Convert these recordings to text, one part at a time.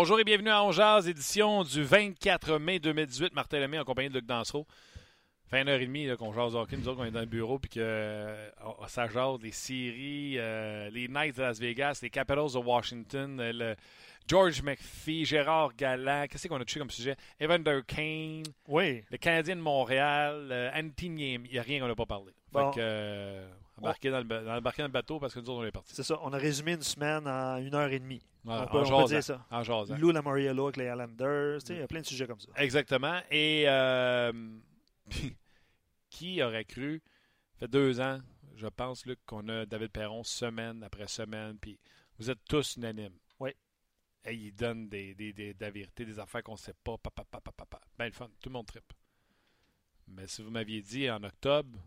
Bonjour et bienvenue à Ongeaz, édition du 24 mai 2018. Martin Lemay en compagnie de Luc Dansereau. Fin heure et demie qu'on jase hockey, nous autres, on est dans le bureau, puis que euh, ça jase les séries, euh, les Knights de Las Vegas, les Capitals de Washington, euh, le George McPhee, Gérard Galland, qu'est-ce qu'on a touché comme sujet? Evander Kane, oui. le Canadien de Montréal, Anthony il n'y a rien qu'on n'a pas parlé. Bon. Fait que, embarquer dans, le, dans, embarquer dans le bateau parce que nous autres, on est partis. C'est ça, on a résumé une semaine en une heure et demie. On peut, en on peut jasant, dire ça. En jasant. Lou Lamoriello avec les Islanders, il y a plein de sujets comme ça. Exactement. Et euh, qui aurait cru, ça fait deux ans, je pense, Luc, qu'on a David Perron semaine après semaine, puis vous êtes tous unanimes. Oui. Et il donne des, des, des, des affaires qu'on ne sait pas. Papa, papa, papa. Ben le fun, tout le monde tripe. Mais si vous m'aviez dit en octobre,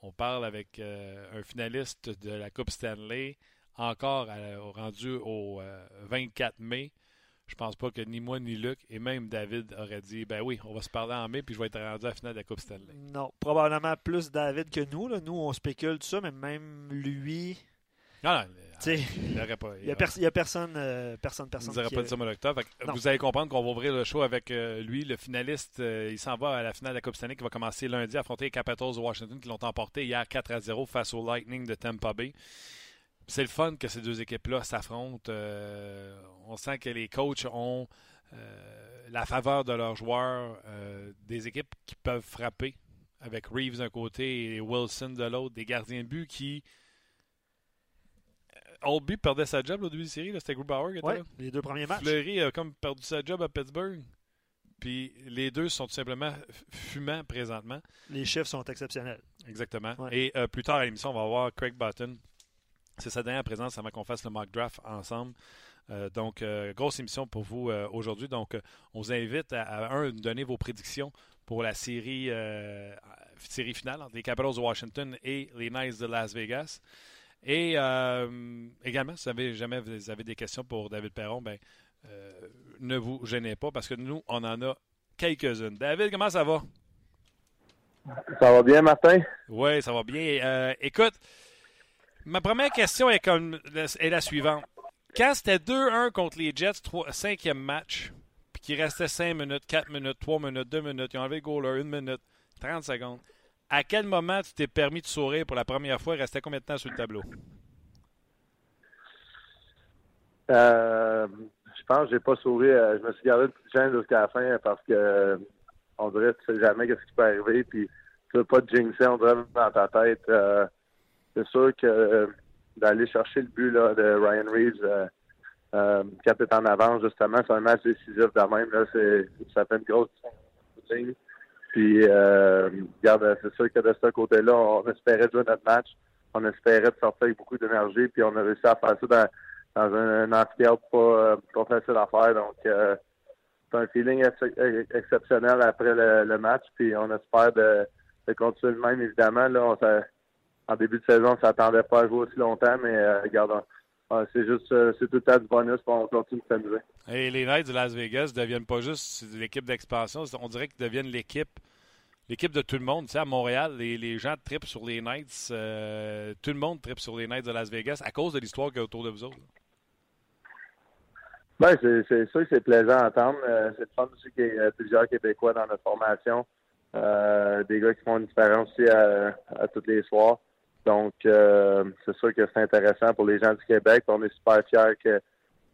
on parle avec euh, un finaliste de la Coupe Stanley, encore à, rendu au euh, 24 mai, je pense pas que ni moi ni Luc et même David auraient dit ben oui, on va se parler en mai puis je vais être rendu à la finale de la Coupe Stanley. Non, probablement plus David que nous. Là. Nous, on spécule tout ça, mais même lui. Non, non, sais, il n'y. Il a, pers- il a personne, euh, personne, Il personne. qui, pas de ça, mon Non. vous allez comprendre qu'on va ouvrir le show avec euh, lui, le finaliste. Euh, il s'en va à la finale de la Coupe Stanley qui va commencer lundi, affronter les Capitals de Washington qui l'ont emporté hier 4 à 0 face au Lightning de Tampa Bay. C'est le fun que ces deux équipes-là s'affrontent. Euh, on sent que les coachs ont euh, la faveur de leurs joueurs, euh, des équipes qui peuvent frapper, avec Reeves d'un côté et Wilson de l'autre, des gardiens de but qui. Oldby perdait sa job au début de la série, c'était Grubauer qui était Ouais, là. les deux premiers matchs. Fleury a comme perdu sa job à Pittsburgh. Puis les deux sont tout simplement fumants présentement. Les chiffres sont exceptionnels. Exactement. Ouais. Et euh, plus tard à l'émission, on va voir Craig Button. C'est sa dernière présence avant qu'on fasse le mock draft ensemble. Euh, donc, euh, grosse émission pour vous euh, aujourd'hui. Donc, on vous invite à, à, un, donner vos prédictions pour la série, série finale entre les Capitals de Washington et les Knights de Las Vegas. Et également, si vous avez, jamais vous avez des questions pour David Perron, ben, ne vous gênez pas parce que nous, on en a quelques-unes. David, comment ça va? Ça va bien, Martin? Oui, ça va bien. Écoute, ma première question est, comme, est la suivante. Quand c'était 2-1 contre les Jets, cinquième match, puis qu'il restait 5 minutes, 4 minutes, 3 minutes, 2 minutes, ils ont enlevé le goaler, 1 minute, 30 secondes, à quel moment tu t'es permis de sourire pour la première fois? Il restait combien de temps sur le tableau? Euh, je pense que j'ai pas souri. euh, je me suis gardé de petite chaîne jusqu'à la fin parce que on dirait que tu sais jamais qu'est-ce qui peut arriver. Puis tu veux pas te jinxer, on dirait dans ta tête. Euh, c'est sûr que euh, d'aller chercher le but là, de Ryan Reeves euh, euh, quand t'es en avance, justement, c'est un match décisif de même. Là, c'est, ça fait une grosse différence. Puis, euh, regarde, c'est sûr que de ce côté-là, on espérait jouer notre match. On espérait de sortir avec beaucoup d'énergie. Puis, on a réussi à faire ça dans, un, un euh, pas facile à faire. Donc, c'est un feeling ex- exceptionnel après le, match. Puis, on espère de, continuer le même, évidemment. Là, en début de saison, on ne s'attendait pas à jouer aussi longtemps. Mais, euh, regarde, c'est juste, euh, c'est tout le temps du bonus. Puis, on continue de s'amuser. Et les Knights de Las Vegas ne deviennent pas juste l'équipe d'expansion, on dirait qu'ils deviennent l'équipe l'équipe de tout le monde. Tu sais, à Montréal, les, les gens tripent sur les Knights. euh, tout le monde tripe sur les Knights de Las Vegas à cause de l'histoire qu'il y a autour de vous autres. Ben, c'est, sûr que c'est plaisant à entendre. Euh, c'est le fun aussi qu'il y ait plusieurs Québécois dans notre formation. Des gars qui font une différence aussi à, à tous les soirs. Donc, euh, c'est sûr que c'est intéressant pour les gens du Québec. On est super fiers que,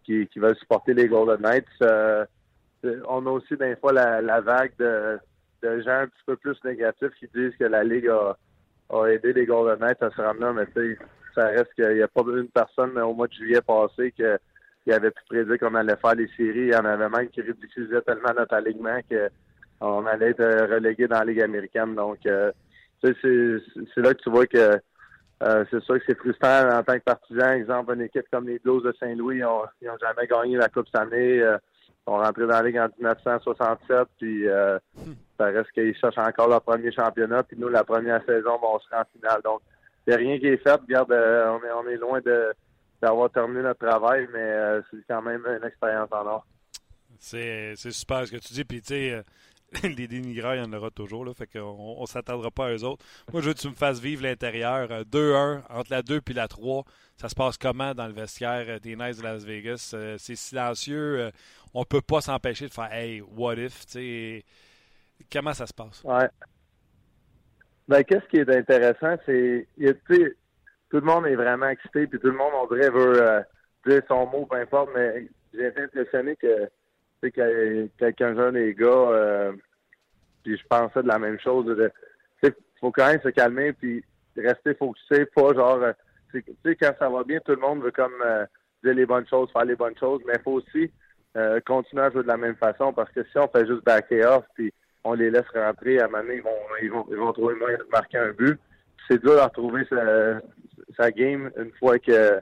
qui, veulent supporter les Golden Knights. on a aussi des fois la, vague de, gens un petit peu plus négatifs qui disent que la Ligue a, aidé les Golden Knights à se ramener, mais tu sais, ça reste qu'il n'y a pas une personne au mois de juillet passé que qui avait pu prédire qu'on allait faire les séries. Il y en avait même qui ridiculisaient tellement notre alignement qu'on allait être relégué dans la Ligue américaine. Donc, euh, c'est là que tu vois que euh, c'est sûr que c'est frustrant en tant que partisan. Exemple, une équipe comme les Blues de Saint-Louis, ils n'ont jamais gagné la Coupe cette année. Euh, ils sont rentrés dans la Ligue en 1967, puis euh, ça reste qu'ils cherchent encore leur premier championnat, puis nous, la première saison, on sera en finale. Donc, il n'y a rien qui est fait. Regarde, on, est, on est loin d'avoir terminé notre travail, mais euh, c'est quand même une expérience en or. C'est super ce que tu dis. Puis, tu sais, euh, les dénigreurs, il y en aura toujours. Là, fait qu'on ne s'attendra pas à eux autres. Moi, je veux que tu me fasses vivre l'intérieur. 2-1, euh, entre la 2 et la 3. Ça se passe comment dans le vestiaire des Knights de Las Vegas? c'est silencieux. on ne peut pas s'empêcher de faire Hey, what if? comment ça se passe? Ouais. Ben, qu'est-ce qui est intéressant, c'est tout le monde est vraiment excité, puis tout le monde, on dirait, veut euh, dire son mot, peu importe, mais j'ai été impressionné que, tu sais, quelqu'un jeune les gars, euh, puis je pensais de la même chose. Il faut quand même se calmer, puis rester focusé, pas genre, euh, tu sais, quand ça va bien, tout le monde veut comme dire les bonnes choses, faire les bonnes choses, mais il faut aussi continuer à jouer de la même façon, parce que si on fait juste backer off, puis on les laisse rentrer, à un moment donné, ils vont, ils vont, ils vont trouver moyen de marquer un but. C'est dur de retrouver sa game une fois que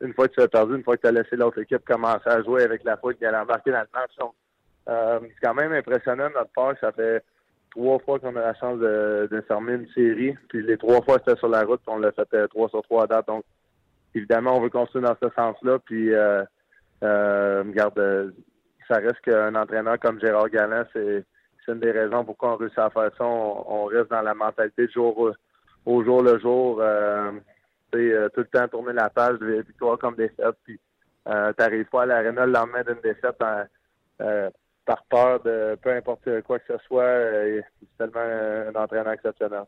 une fois que tu as perdu, une fois que tu as laissé l'autre équipe commencer à jouer avec la foule allait embarquer dans le match. Euh, c'est quand même impressionnant notre part. Ça fait trois fois qu'on a la chance de, de fermer une série. Puis les trois fois, c'était sur la route. on l'a fait euh, trois sur trois à date. Donc, évidemment, on veut construire dans ce sens-là. Puis, euh, euh, regarde, ça reste qu'un entraîneur comme Gérard Galland, c'est une des raisons pourquoi on réussit à faire ça. On, reste dans la mentalité jour au jour le jour. Euh, tout le temps tourner la page de victoire comme défaite. Puis euh, t'arrives pas à l'aréna le lendemain d'une défaite euh, par peur de peu importe quoi que ce soit. Euh, c'est tellement un entraîneur exceptionnel.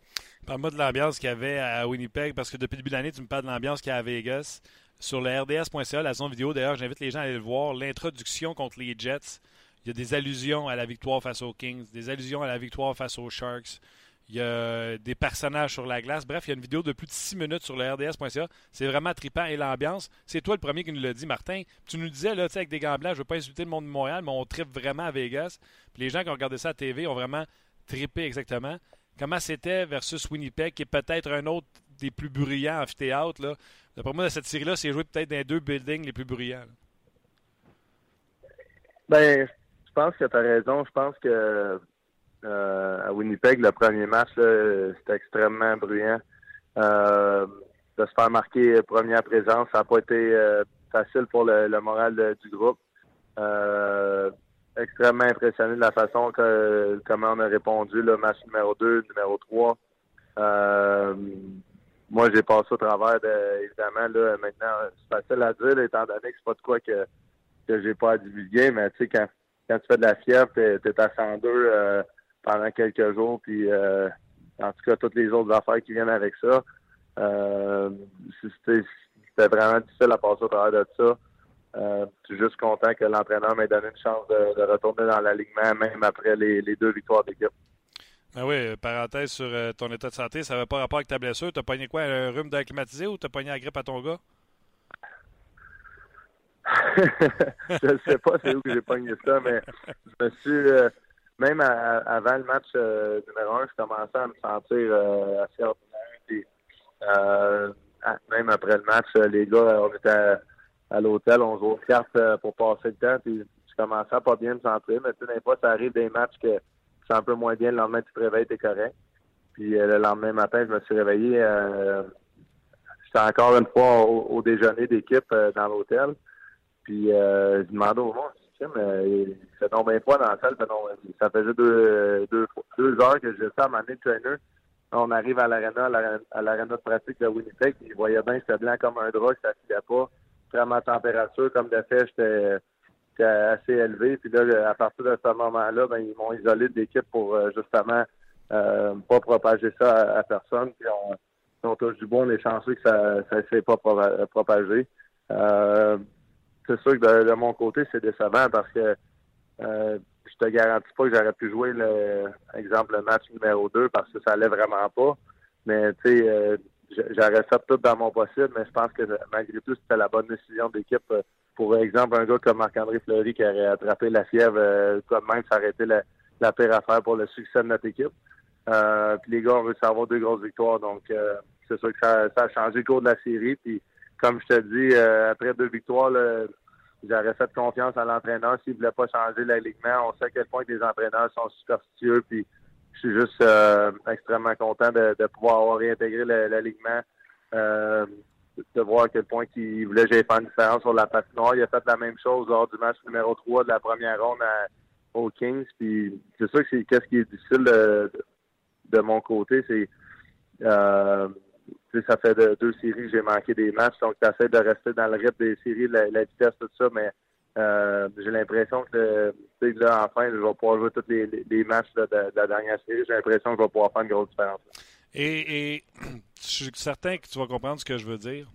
Parle-moi de l'ambiance qu'il y avait à Winnipeg, parce que depuis le début de l'année, tu me parles de l'ambiance qu'il y a à Vegas. Sur le RDS.ca, la zone vidéo, d'ailleurs, j'invite les gens à aller le voir. L'introduction contre les Jets, il y a des allusions à la victoire face aux Kings, des allusions à la victoire face aux Sharks. Il y a des personnages sur la glace. Bref, il y a une vidéo de plus de 6 minutes sur le RDS.ca. C'est vraiment trippant et l'ambiance. C'est toi le premier qui nous l'a dit, Martin. Tu nous disais, là, avec des gants blancs, je veux pas insulter le monde de Montréal, mais on trippe vraiment à Vegas. Puis les gens qui ont regardé ça à TV ont vraiment trippé exactement. Comment c'était versus Winnipeg, qui est peut-être un autre des plus bruyants amphithéâtres. Là? D'après moi, cette série-là, c'est joué peut-être dans les deux buildings les plus bruyants. Ben, je pense que tu as raison. Je pense que à Winnipeg, le premier match, c'était extrêmement bruyant. Euh, de se faire marquer première présence, ça n'a pas été euh, facile pour le, moral du groupe. extrêmement impressionné de la façon que comment on a répondu le match numéro 2, numéro 3. moi, j'ai passé au travers de, évidemment, là, maintenant, c'est facile à dire, étant donné que c'est pas de quoi que, que j'ai pas à divulguer, mais tu sais, quand, quand tu fais de la fièvre, t'es, es à 102 pendant quelques jours, puis euh, en tout cas, toutes les autres affaires qui viennent avec ça. Euh, c'était vraiment difficile à passer au travers de ça. Euh, je suis juste content que l'entraîneur m'ait donné une chance de, retourner dans l'alignement, même après les, deux victoires d'équipe. Ben oui, parenthèse sur ton état de santé, ça n'avait pas rapport avec ta blessure. T'as pogné quoi, un rhume d'acclimatisé ou t'as pogné la grippe à ton gars? je ne sais pas c'est où que j'ai pogné ça, mais je me suis même avant le match euh, numéro un, je commençais à me sentir euh, assez ordinaire. Euh, même après le match, les gars, on était à, l'hôtel, on jouait aux cartes pour passer le temps. Puis je commençais à pas bien me sentir, mais tu sais, fois, ça arrive des matchs que c'est un peu moins bien. Le lendemain, tu te réveilles, t'es correct. Puis le lendemain matin, je me suis réveillé. J'étais encore une fois au, déjeuner d'équipe dans l'hôtel. Puis je demandais au monde mais tomber bien froid dans la salle. ça faisait deux, heures que j'étais à de trainer. On arrive à l'aréna, à l'aréna de pratique de Winnipeg. Il voyait bien que c'était blanc comme un drap, que ça filait pas. Vraiment température, comme de fait, j'étais assez élevé. Puis là, à partir de ce moment-là, ben, ils m'ont isolé de l'équipe pour euh, justement euh, pas propager ça à, personne. Puis on, touche du bon, on est chanceux que ça ne s'est pas propagé. Euh, c'est sûr que de, mon côté, c'est décevant parce que euh, je te garantis pas que j'aurais pu jouer le exemple le match numéro 2 parce que ça allait vraiment pas. Mais tu sais, euh, j'aurais fait tout dans mon possible, mais je pense que malgré tout, c'était la bonne décision d'équipe. Pour exemple, un gars comme Marc-André Fleury qui aurait attrapé la fièvre euh, comme même, ça aurait été la, la pire affaire pour le succès de notre équipe. Euh, puis les gars ont réussi à avoir deux grosses victoires, donc euh, c'est sûr que ça, ça, a changé le cours de la série. Puis comme je te dis, euh, après deux victoires, j'aurais fait confiance à l'entraîneur s'il ne voulait pas changer l'alignement. On sait à quel point les entraîneurs sont superstitieux, puis je suis juste extrêmement content de, pouvoir avoir réintégré l'alignement. de voir à quel point il voulait que j'aille faire une différence sur la patinoire. Il a fait la même chose lors du match numéro 3 de la première ronde aux Kings. Puis c'est sûr que c'est qu'est-ce qui est difficile de, de mon côté, c'est euh, ça fait deux séries que j'ai manqué des matchs, donc j'essaie de rester dans le rythme des séries, la, vitesse, tout ça, mais euh, j'ai l'impression que là, enfin, je vais pouvoir jouer tous les, matchs de, la dernière série. J'ai l'impression que je vais pouvoir faire une grosse différence. Et, je suis certain que tu vas comprendre ce que je veux dire.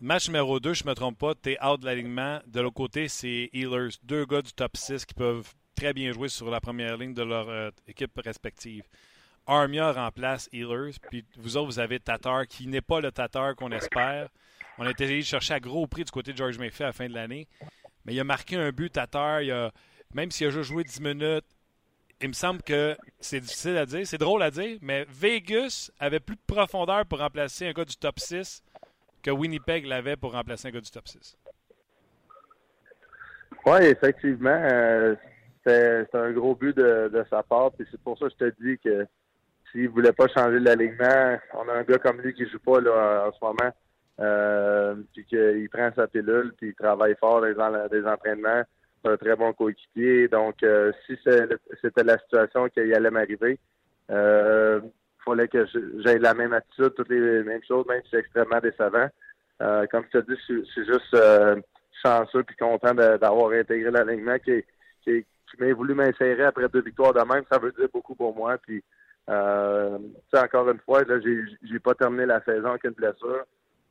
Match numéro 2, je ne me trompe pas, tu es out de l'alignement. De l'autre côté, c'est Healers, deux gars du top 6 qui peuvent très bien joué sur la première ligne de leur euh, équipe respective. Armia remplace Healers, puis vous autres, vous avez Tatar, qui n'est pas le Tatar qu'on espère. On a été chercher à gros prix du côté de George Mayfield à la fin de l'année. Mais il a marqué un but, Tatar. Il a, même s'il a juste joué 10 minutes, il me semble que c'est difficile à dire. C'est drôle à dire, mais Vegas avait plus de profondeur pour remplacer un gars du top 6 que Winnipeg l'avait pour remplacer un gars du top 6. Oui, effectivement. Euh, c'est un gros but de, sa part. Puis c'est pour ça que je te dis que s'il voulait pas changer l'alignement, on a un gars comme lui qui joue pas là, en ce moment. Euh, puis qu'il prend sa pilule, puis il travaille fort dans les, entraînements. C'est un très bon coéquipier. Donc, euh, si c'était la situation qu'il allait m'arriver, euh, il fallait que j'aie la même attitude, toutes les mêmes choses, même si c'est extrêmement décevant. Euh, comme je te dis, je, suis juste chanceux puis content d'avoir intégré l'alignement qui, qui, qui m'a voulu m'insérer après deux victoires de même, ça veut dire beaucoup pour moi. Puis, euh, encore une fois, là, j'ai, pas terminé la saison avec une blessure.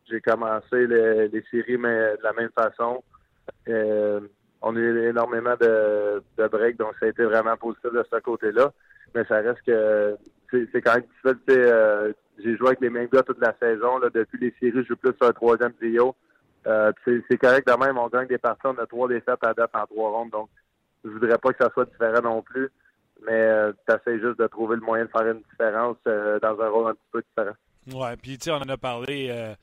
J'ai commencé les, les séries, mais de la même façon. Euh, on a eu énormément de, de breaks, donc ça a été vraiment positif de ce côté-là. Mais ça reste que c'est, quand même difficile. Euh, j'ai joué avec les mêmes gars toute la saison. Là, depuis les séries, je joue plus sur un troisième trio. Euh, c'est correct de même, on gagne des parties, on a trois défaites à date en trois rondes. Donc, je voudrais pas que ça soit différent non plus, mais euh, tu essaies juste de trouver le moyen de faire une différence euh, dans un rôle un petit peu différent. Ouais, puis tu sais, on en a parlé. Euh,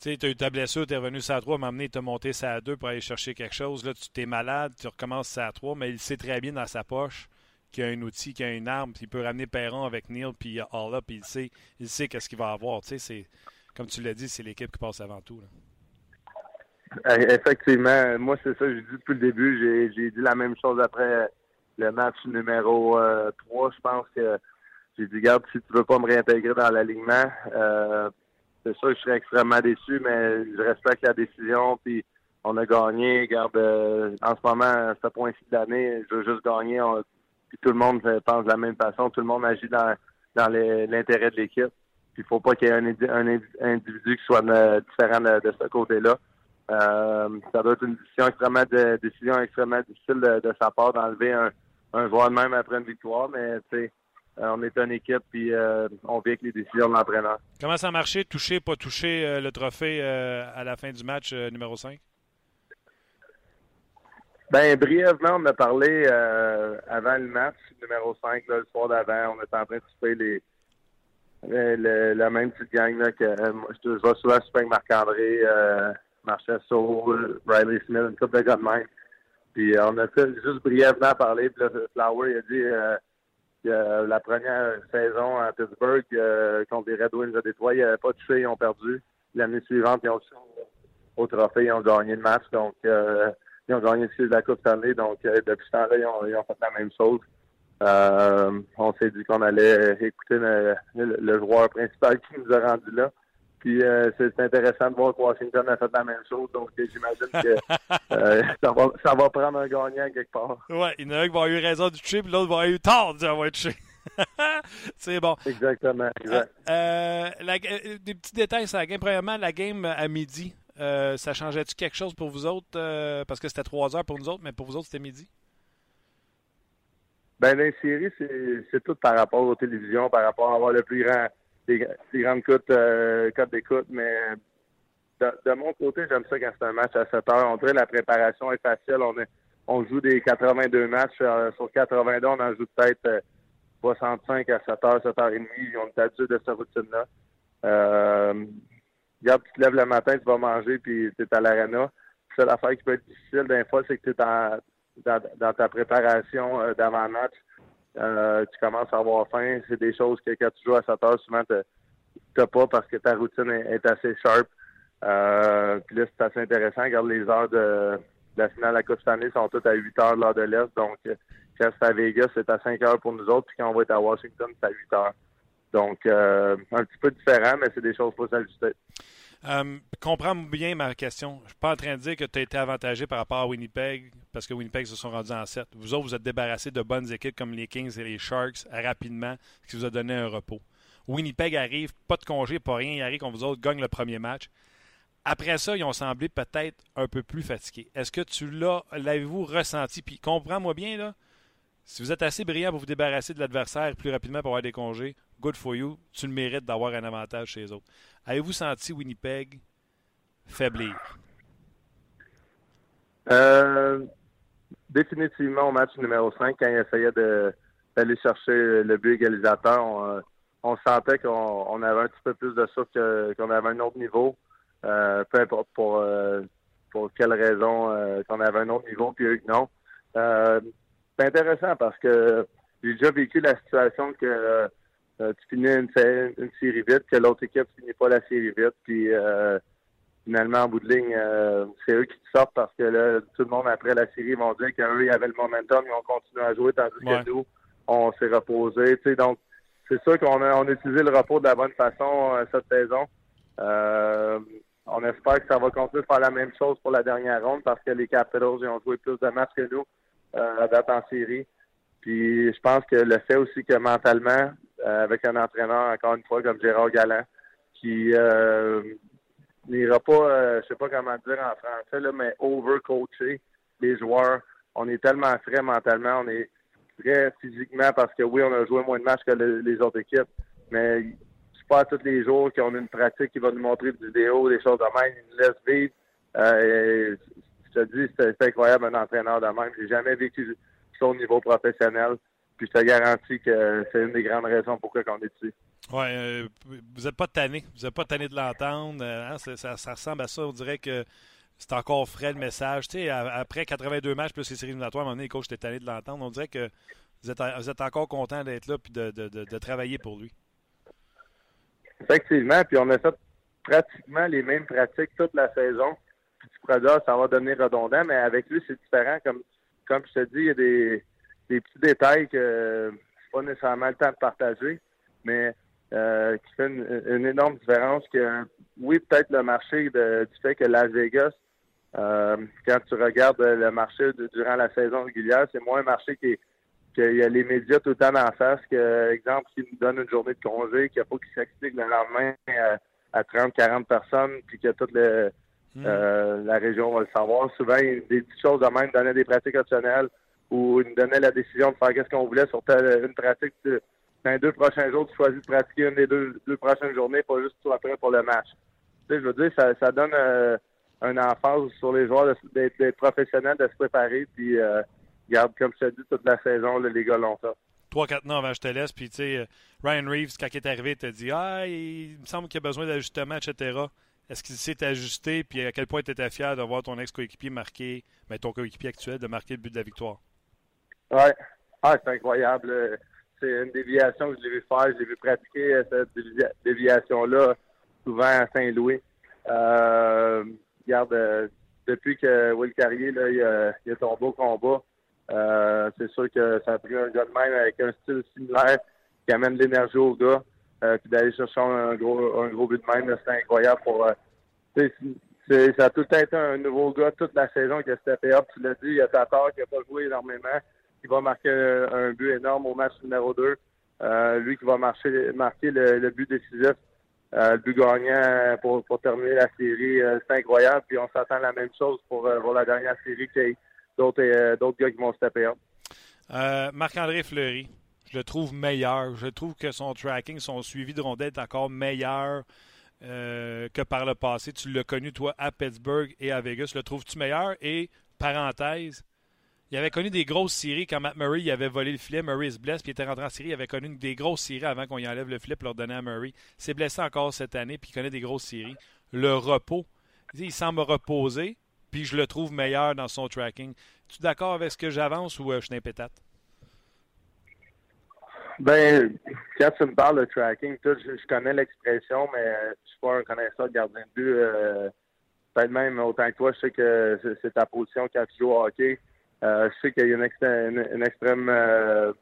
tu sais, as eu ta blessure, tu es revenu à 3, m'amener, tu as monté ça à 2 pour aller chercher quelque chose. Là, tu t'es malade, tu recommences ça à 3, mais il sait très bien dans sa poche qu'il y a un outil, qu'il y a une arme, puis il peut ramener Perron avec Neil, puis Up, puis il sait, il sait qu'est-ce qu'il va avoir. Tu sais, c'est, comme tu l'as dit, c'est l'équipe qui passe avant tout. Là. Effectivement, moi c'est ça que j'ai dit depuis le début. J'ai dit la même chose après le match numéro 3. Euh, je pense que j'ai dit, garde, si tu veux pas me réintégrer dans l'alignement, euh, c'est sûr que je serais extrêmement déçu, mais je respecte la décision. Puis on a gagné. Garde, en ce moment, ce point-ci de l'année, je veux juste gagner. puis tout le monde pense de la même façon. Tout le monde agit dans, dans l'intérêt de l'équipe. Puis il faut pas qu'il y ait un, individu qui soit différent de ce côté-là. Euh, ça doit être une décision extrêmement, de, décision extrêmement difficile de, sa part d'enlever un, un joueur de même après une victoire, mais tu sais, euh, on est une équipe puis euh, on vit avec les décisions de l'entraîneur. Comment ça a marché, toucher, pas toucher le trophée à la fin du match numéro 5? Ben brièvement, on a parlé avant le match numéro 5, le soir d'avant. On était en train de souper les, la même petite gang là, que je, vais souvent souper avec Marc-André. Marchais Saul, Riley Smith, une couple de gars de même. Puis euh, on a fait juste brièvement parler. Puis Flower il a dit euh, que la première saison à Pittsburgh euh, contre les Red Wings de Détroit, ils n'avaient pas touché, ils ont perdu. L'année suivante, ils ont au trophée, ils ont gagné le match. Donc ils ont gagné la Coupe Stanley. Donc depuis ce temps-là, ils ont, ils ont, fait la même chose. on s'est dit qu'on allait écouter le, le, joueur principal qui nous a rendu là. Puis euh, c'est intéressant de voir que Washington a fait la même chose. Donc j'imagine que euh, ça, va, ça, va, prendre un gagnant quelque part. Oui, il y en a un qui va avoir eu raison du puis l'autre va avoir eu tort de avoir touché. c'est bon. Exactement. Exact. Euh, des petits détails sur la game. Premièrement, la game à midi. Euh, ça changeait-tu quelque chose pour vous autres? Euh, parce que c'était 3 heures pour nous autres, mais pour vous autres, c'était midi? Ben, les séries, c'est tout par rapport aux télévisions, par rapport à avoir le plus grand, les, grandes euh, cotes d'écoute, mais de, mon côté, j'aime ça quand c'est un match à 7 heures. On dirait la préparation est facile. On, est, on joue des 82 matchs. Euh, sur 82, on en joue peut-être 65 à 7 heures, 7 heures et demie. On est habitué de cette routine-là. Euh, regarde, tu te lèves le matin, tu vas manger, puis tu es à l'arena. C'est l'affaire qui peut être difficile d'un fois, c'est que tu es dans, dans, ta préparation euh, d'avant-match, euh, tu commences à avoir faim. C'est des choses que quand tu joues à 7 heures, souvent, tu n'as pas parce que ta routine est, assez sharp. Euh, puis là, c'est assez intéressant. Regarde, les heures de, la finale de la Coupe Stanley sont toutes à 8 heures l'heure de l'Est. Donc, quand c'est à Vegas, c'est à 5 heures pour nous autres. Puis quand on va être à Washington, c'est à 8 heures. Donc, un petit peu différent, mais c'est des choses pour s'ajuster. Euh, comprends bien ma question. Je ne suis pas en train de dire que tu as été avantagé par rapport à Winnipeg parce que Winnipeg se sont rendus en 7. Vous autres, vous êtes débarrassés de bonnes équipes comme les Kings et les Sharks rapidement, ce qui vous a donné un repos. Winnipeg arrive, pas de congé, pas rien, il arrive qu'on vous autres gagne le premier match. Après ça, ils ont semblé peut-être un peu plus fatigués. Est-ce que tu l'as, l'avez-vous ressenti? Puis comprends-moi bien, là, si vous êtes assez brillant pour vous débarrasser de l'adversaire plus rapidement pour avoir des congés, good for you, tu le mérites d'avoir un avantage chez les autres. Avez-vous senti Winnipeg faiblir? Euh, définitivement au match numéro 5, quand il essayait d'aller chercher le but égalisateur, on, euh, sentait qu'on avait un petit peu plus de souffle qu'on avait un autre niveau. Euh, peu importe pour, pour quelle raison qu'on avait un autre niveau, puis eux non. c'est intéressant parce que j'ai déjà vécu la situation que euh, tu finis une, une, série vite, que l'autre équipe finit pas la série vite, puis euh, finalement, en bout de ligne, euh, c'est eux qui te sortent parce que là, tout le monde après la série vont dire qu'eux, ils avaient le momentum, ils ont continué à jouer, tandis que nous, on s'est reposé. Tu sais, donc, c'est sûr qu'on a, on a utilisé le repos de la bonne façon cette saison. on espère que ça va continuer de faire la même chose pour la dernière ronde parce que les Capitals ils ont joué plus de matchs que nous à date en série. Puis je pense que le fait aussi que mentalement, euh, avec un entraîneur, encore une fois, comme Gérard Galland, qui euh, n'ira pas, euh, je sais pas comment dire en français, là, mais overcoacher les joueurs. On est tellement frais mentalement, on est très physiquement parce que oui, on a joué moins de matchs que les autres équipes, mais c'est pas tous les jours qu'on a une pratique qui va nous montrer des vidéos, des choses de même, il nous laisse vivre. je te dis, c'est incroyable un entraîneur de même. J'ai jamais vécu au niveau professionnel. Puis je te garantis que c'est une des grandes raisons pourquoi on est ici. Oui, euh, vous n'êtes pas tanné. Vous n'êtes pas tanné de l'entendre. Euh, hein, ça, ressemble à ça. On dirait que c'est encore frais le message. Tu sais, après 82 matchs plus les séries éliminatoires, à un moment donné, les coachs étaient de l'entendre. On dirait que vous êtes, vous êtes encore content d'être là et de, de, de, travailler pour lui. Effectivement. Puis on a fait pratiquement les mêmes pratiques toute la saison. Puis tu ça va devenir redondant, mais avec lui, c'est différent. Comme, comme je te dis, il y a des petits détails que c'est pas nécessairement le temps de partager, mais euh, qui fait une, énorme différence que oui, peut-être le marché du fait que Las Vegas, euh, quand tu regardes le marché durant la saison régulière, c'est moins un marché qui qu'il y a les médias tout le temps en face, que, exemple, s'ils nous donnent une journée de congé, qu'il n'y a pas qui s'explique le lendemain à, 30, 40 personnes, puis que toute le, euh, la région va le savoir. Souvent, il y a des petites choses de même, donner des pratiques optionnelles, il nous donnait la décision de faire qu'est-ce qu'on voulait sur une pratique. dans les deux prochains jours, tu choisis de pratiquer une des deux, deux prochaines journées, pas juste tout après pour le match. Tu sais, je veux dire, ça, ça donne euh, un emphase sur les joueurs d'être professionnels, de se préparer, puis euh, garde, comme je te dis, toute la saison, les gars l'ont. Trois, quatre ans avant je te laisse, puis tu sais, Ryan Reeves, quand il est arrivé, t'a dit Ah, il me semble qu'il y a besoin d'ajustement, etc. Est-ce qu'il s'est ajusté, puis à quel point tu étais fier de voir ton ex-coéquipier marquer, mais ton coéquipier actuel, de marquer le but de la victoire? Ouais. Ah, c'est incroyable. C'est une déviation que je l'ai vu faire. Je l'ai vu pratiquer cette déviation-là souvent à Saint-Louis. Euh, regarde, euh, depuis que Will Carrier il, a, a tombé au combat, euh, c'est sûr que ça a pris un gars de même avec un style similaire qui amène de l'énergie au gars. Euh, puis d'aller chercher un gros un gros but de même, c'est incroyable pour c'est, ça a tout été un nouveau gars toute la saison qui a steppé up. Tu l'as dit, il a sa tort, qui n'a pas joué énormément qui va marquer un but énorme au match numéro 2. Euh, lui qui va marcher, marquer le, but décisif le but gagnant pour, pour terminer la série, c'est incroyable. Puis on s'attend à la même chose pour, pour la dernière série qu'il y ait d'autres gars qui vont se taper Marc-André Fleury, je le trouve meilleur. Je trouve que son tracking, son suivi de rondelle est encore meilleur euh, que par le passé. Tu l'as connu, toi, à Pittsburgh et à Vegas. Le trouves-tu meilleur? Et, parenthèse, il avait connu des grosses séries quand Matt Murray avait volé le filet. Murray se blesse, puis il était rentré en série. Il avait connu des grosses séries avant qu'on y enlève le filet pour leur donner à Murray. Il s'est blessé encore cette année, puis il connaît des grosses séries. Le repos, il semble reposer, puis je le trouve meilleur dans son tracking. Tu es d'accord avec ce que j'avance ou euh, je suis pétate? Ben, quand tu me parles de tracking, tout, je, connais l'expression, mais je suis pas un connaisseur de gardien de but. Euh, peut-être même autant que toi, je sais que c'est ta position quand tu joues au hockey. Euh, je sais qu'il y a une, une, extrême euh,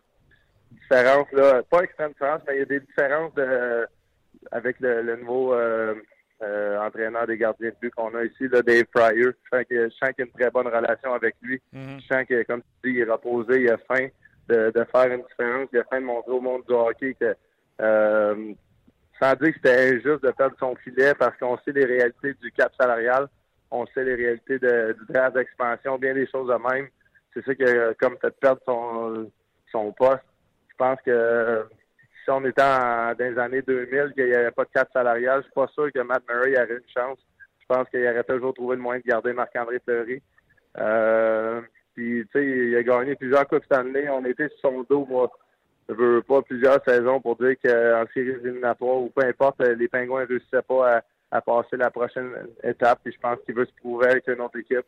différence, là. Pas extrême différence, mais il y a des différences de, avec le, nouveau entraîneur des gardiens de but qu'on a ici, là, Dave Pryor. Je sens qu'il y a une très bonne relation avec lui. Mm-hmm. Je sens que, comme tu dis, il est reposé, il a faim de, faire une différence. De montrer au monde du hockey que euh, sans dire que c'était injuste de perdre son filet parce qu'on sait les réalités du cap salarial, on sait les réalités de, du draft d'expansion, bien des choses de même. C'est ça qui a comme fait perdre son, son poste. Je pense que si on était dans les années 2000, qu'il n'y avait pas de cap salarial, je suis pas sûr que Matt Murray aurait une chance. Je pense qu'il aurait toujours trouvé le moyen de garder Marc-André Fleury. Euh, puis, tu sais, il a gagné plusieurs Coupes Stanley. On était sur son dos, moi. Je veux pas plusieurs saisons pour dire qu'en série éliminatoire ou peu importe, les Pingouins ne réussissaient pas à, passer la prochaine étape. Puis je pense qu'il veut se prouver avec une autre équipe.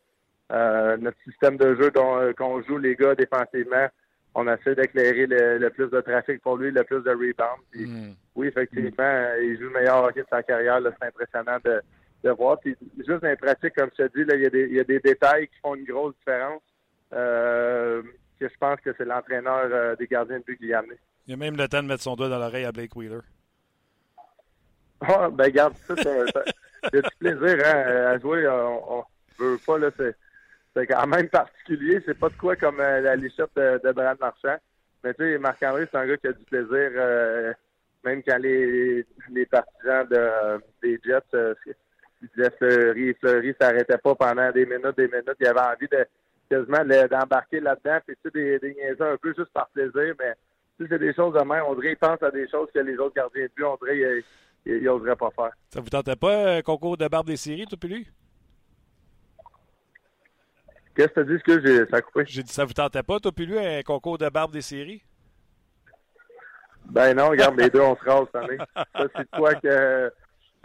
Euh, notre système de jeu dont qu'on joue les gars défensivement, on essaie d'éclairer le, plus de trafic pour lui, le plus de rebound. Puis, mm. Oui, effectivement, il joue le meilleur hockey de sa carrière. C'est impressionnant de, de voir. Puis juste dans les pratiques, comme je te dis, là, il, y a des, il y a des détails qui font une grosse différence. Euh, que je pense que c'est l'entraîneur euh, des gardiens de but qui l'a amené. Il a même le temps de mettre son doigt dans l'oreille à Blake Wheeler. Ah, ben garde ça, c'est du plaisir hein, à jouer. On, ne veut pas, là, c'est quand même particulier. C'est pas de quoi comme euh, la lichette de, de Brad Marchand. Mais tu sais, Marc-André, c'est un gars qui a du plaisir, même quand les, les partisans de, des Jets euh, disaient Fleury, Fleury s'arrêtait pas pendant des minutes, des minutes. Il avait envie de quasiment d'embarquer là-dedans, puis tu des, des niaiseux un peu juste par plaisir, mais si c'est des choses de même, on dirait qu'il pense à des choses que les autres gardiens de but, on dirait qu'ils n'oseraient pas faire. Ça vous tentait pas un concours de barbe des séries, tout lui? Qu'est-ce que tu dis que j'ai ça a coupé? J'ai dit ça vous tentait pas, toi puis lui, un concours de barbe des séries? Ben non, regarde, les deux, on se rase cette année. Ça, c'est quoi que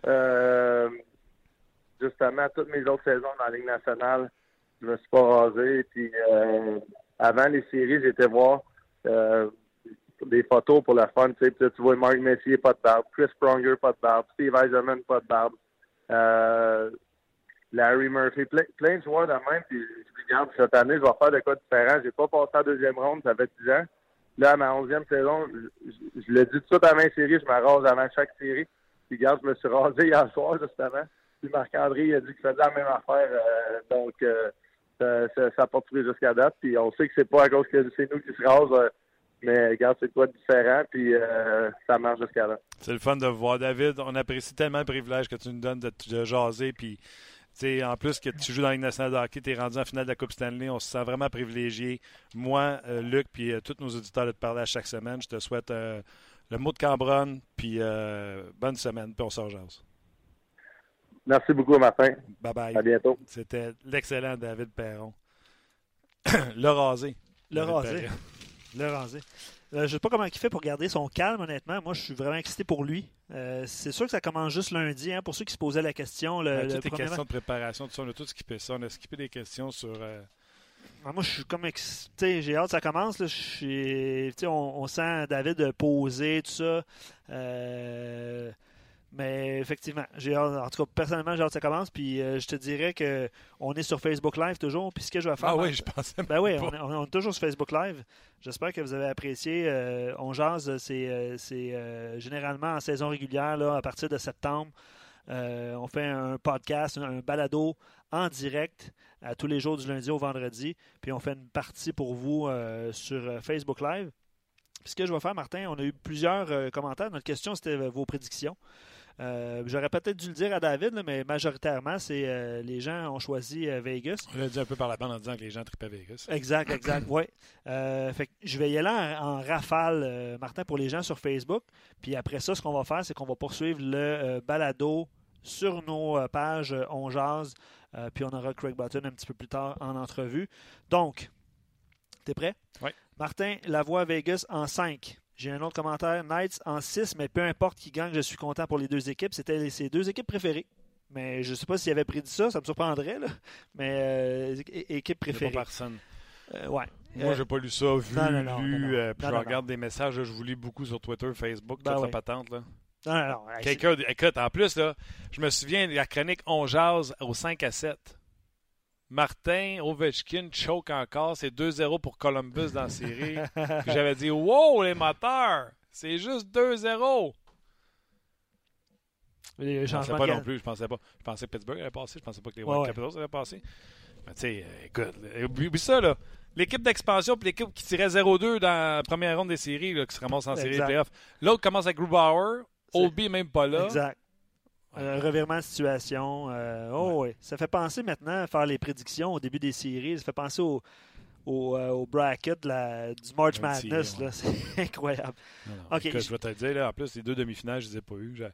euh, justement, toutes mes autres saisons dans la Ligue nationale, je me suis pas rasé. Puis euh, avant les séries, j'étais voir euh, des photos pour la fun. Tu, sais, tu vois Mark Messier, pas de barbe. Chris Pronger, pas de barbe. Steve Eisenman, pas de barbe. Euh, Larry Murphy, plein, de joueurs de même. Puis je regarde, cette année, je vais faire de quoi différent. J'ai pas passé la deuxième ronde, ça fait 10 ans. Là, à ma onzième saison, je, je, l'ai dit tout de suite avant série, je me rase avant chaque série. Puis regarde, je me suis rasé hier soir, justement. Puis Marc-André a dit qu'il faisait la même affaire. donc, ça n'a pas pris jusqu'à date. Puis on sait que c'est pas à cause que c'est nous qui se rasent. Euh, mais regarde, c'est quoi de différent, puis euh, ça marche jusqu'à là. C'est le fun de voir, David. On apprécie tellement le privilège que tu nous donnes de, jaser. Puis, en plus que tu joues dans la Ligue nationale de hockey, tu es rendu en finale de la Coupe Stanley. On se sent vraiment privilégié. Moi, euh, Luc, puis tous nos auditeurs de te parler à chaque semaine. Je te souhaite le mot de Cambronne, puis bonne semaine, puis on se rejase. Merci beaucoup, Martin. Bye bye. À bientôt. C'était l'excellent David Perron. le rasé. Le rasé. Le rasé. Euh, je ne sais pas comment il fait pour garder son calme, honnêtement. Moi, je suis vraiment excité pour lui. Euh, c'est sûr que ça commence juste lundi, hein, pour ceux qui se posaient la question. Le, toutes les questions de préparation, on a tout skippé ça. On a skippé des questions sur. Euh, ah, moi, je suis comme excité. J'ai hâte que ça commence. Là. Je on, on, sent David poser, tout ça. Mais effectivement, j'ai en tout cas, personnellement, j'ai hâte que ça commence. Puis euh, je te dirais que on est sur Facebook Live toujours. Puis ce que je vais faire. Ah oui, je pensais. Ben oui, on, est toujours sur Facebook Live. J'espère que vous avez apprécié. Euh, on jase, c'est euh, généralement en saison régulière, là, à partir de septembre. on fait un podcast, un, balado en direct à tous les jours du lundi au vendredi. Puis on fait une partie pour vous sur Facebook Live. Puis ce que je vais faire, Martin, on a eu plusieurs commentaires. Notre question, c'était vos prédictions. Euh, J'aurais peut-être dû le dire à David, là, mais majoritairement, c'est euh, les gens ont choisi euh, Vegas. On l'a dit un peu par la bande en disant que les gens tripaient Vegas. Exact, exact, oui. fait que je vais y aller en, en rafale, Martin, pour les gens sur Facebook. Puis après ça, ce qu'on va faire, c'est qu'on va poursuivre le balado sur nos pages On. Euh, puis on aura Craig Button un petit peu plus tard en entrevue. Donc, t'es prêt? Oui. Martin, la voix Vegas en 5. J'ai un autre commentaire. Knights en 6, mais peu importe qui gagne, je suis content pour les deux équipes. C'était ses deux équipes préférées. Mais je ne sais pas s'il avait prédit ça, ça me surprendrait. Là. Mais euh, équipe préférée. pas personne. Euh, ouais. Moi, Euh, j'ai pas lu ça, vu, non, non, lu, euh, puis je regarde des messages, là, je vous lis beaucoup sur Twitter, Facebook, Ben toute la patente. Là. non, non, non. Quelqu'un, écoute, en plus, là, je me souviens de la chronique On jase au 5 à 7. Martin Ovechkin choke encore, c'est 2-0 pour Columbus dans la série. J'avais dit, wow, les moteurs, c'est juste 2-0. c'est- les Je pensais pas non plus, je pensais pas. Je pensais que Pittsburgh allait passer, je pensais pas que les White ouais. Capitals allaient passer. Mais tu sais, euh, écoute, là, oublie, ça, là. L'équipe d'expansion puis l'équipe qui tirait 0-2 dans la première ronde des séries, là, qui se ramasse en série playoffs. L'autre commence avec Grubauer, est même pas là. Exact. Un revirement de situation. euh, oh, oui. Ça fait penser maintenant à faire les prédictions au début des séries. Ça fait penser au, au, euh, au bracket la- du March Un Madness. là. C'est incroyable. Non, non. Je- vais te le dire, là, en plus, les deux demi-finales, je les ai pas eues. J'ai-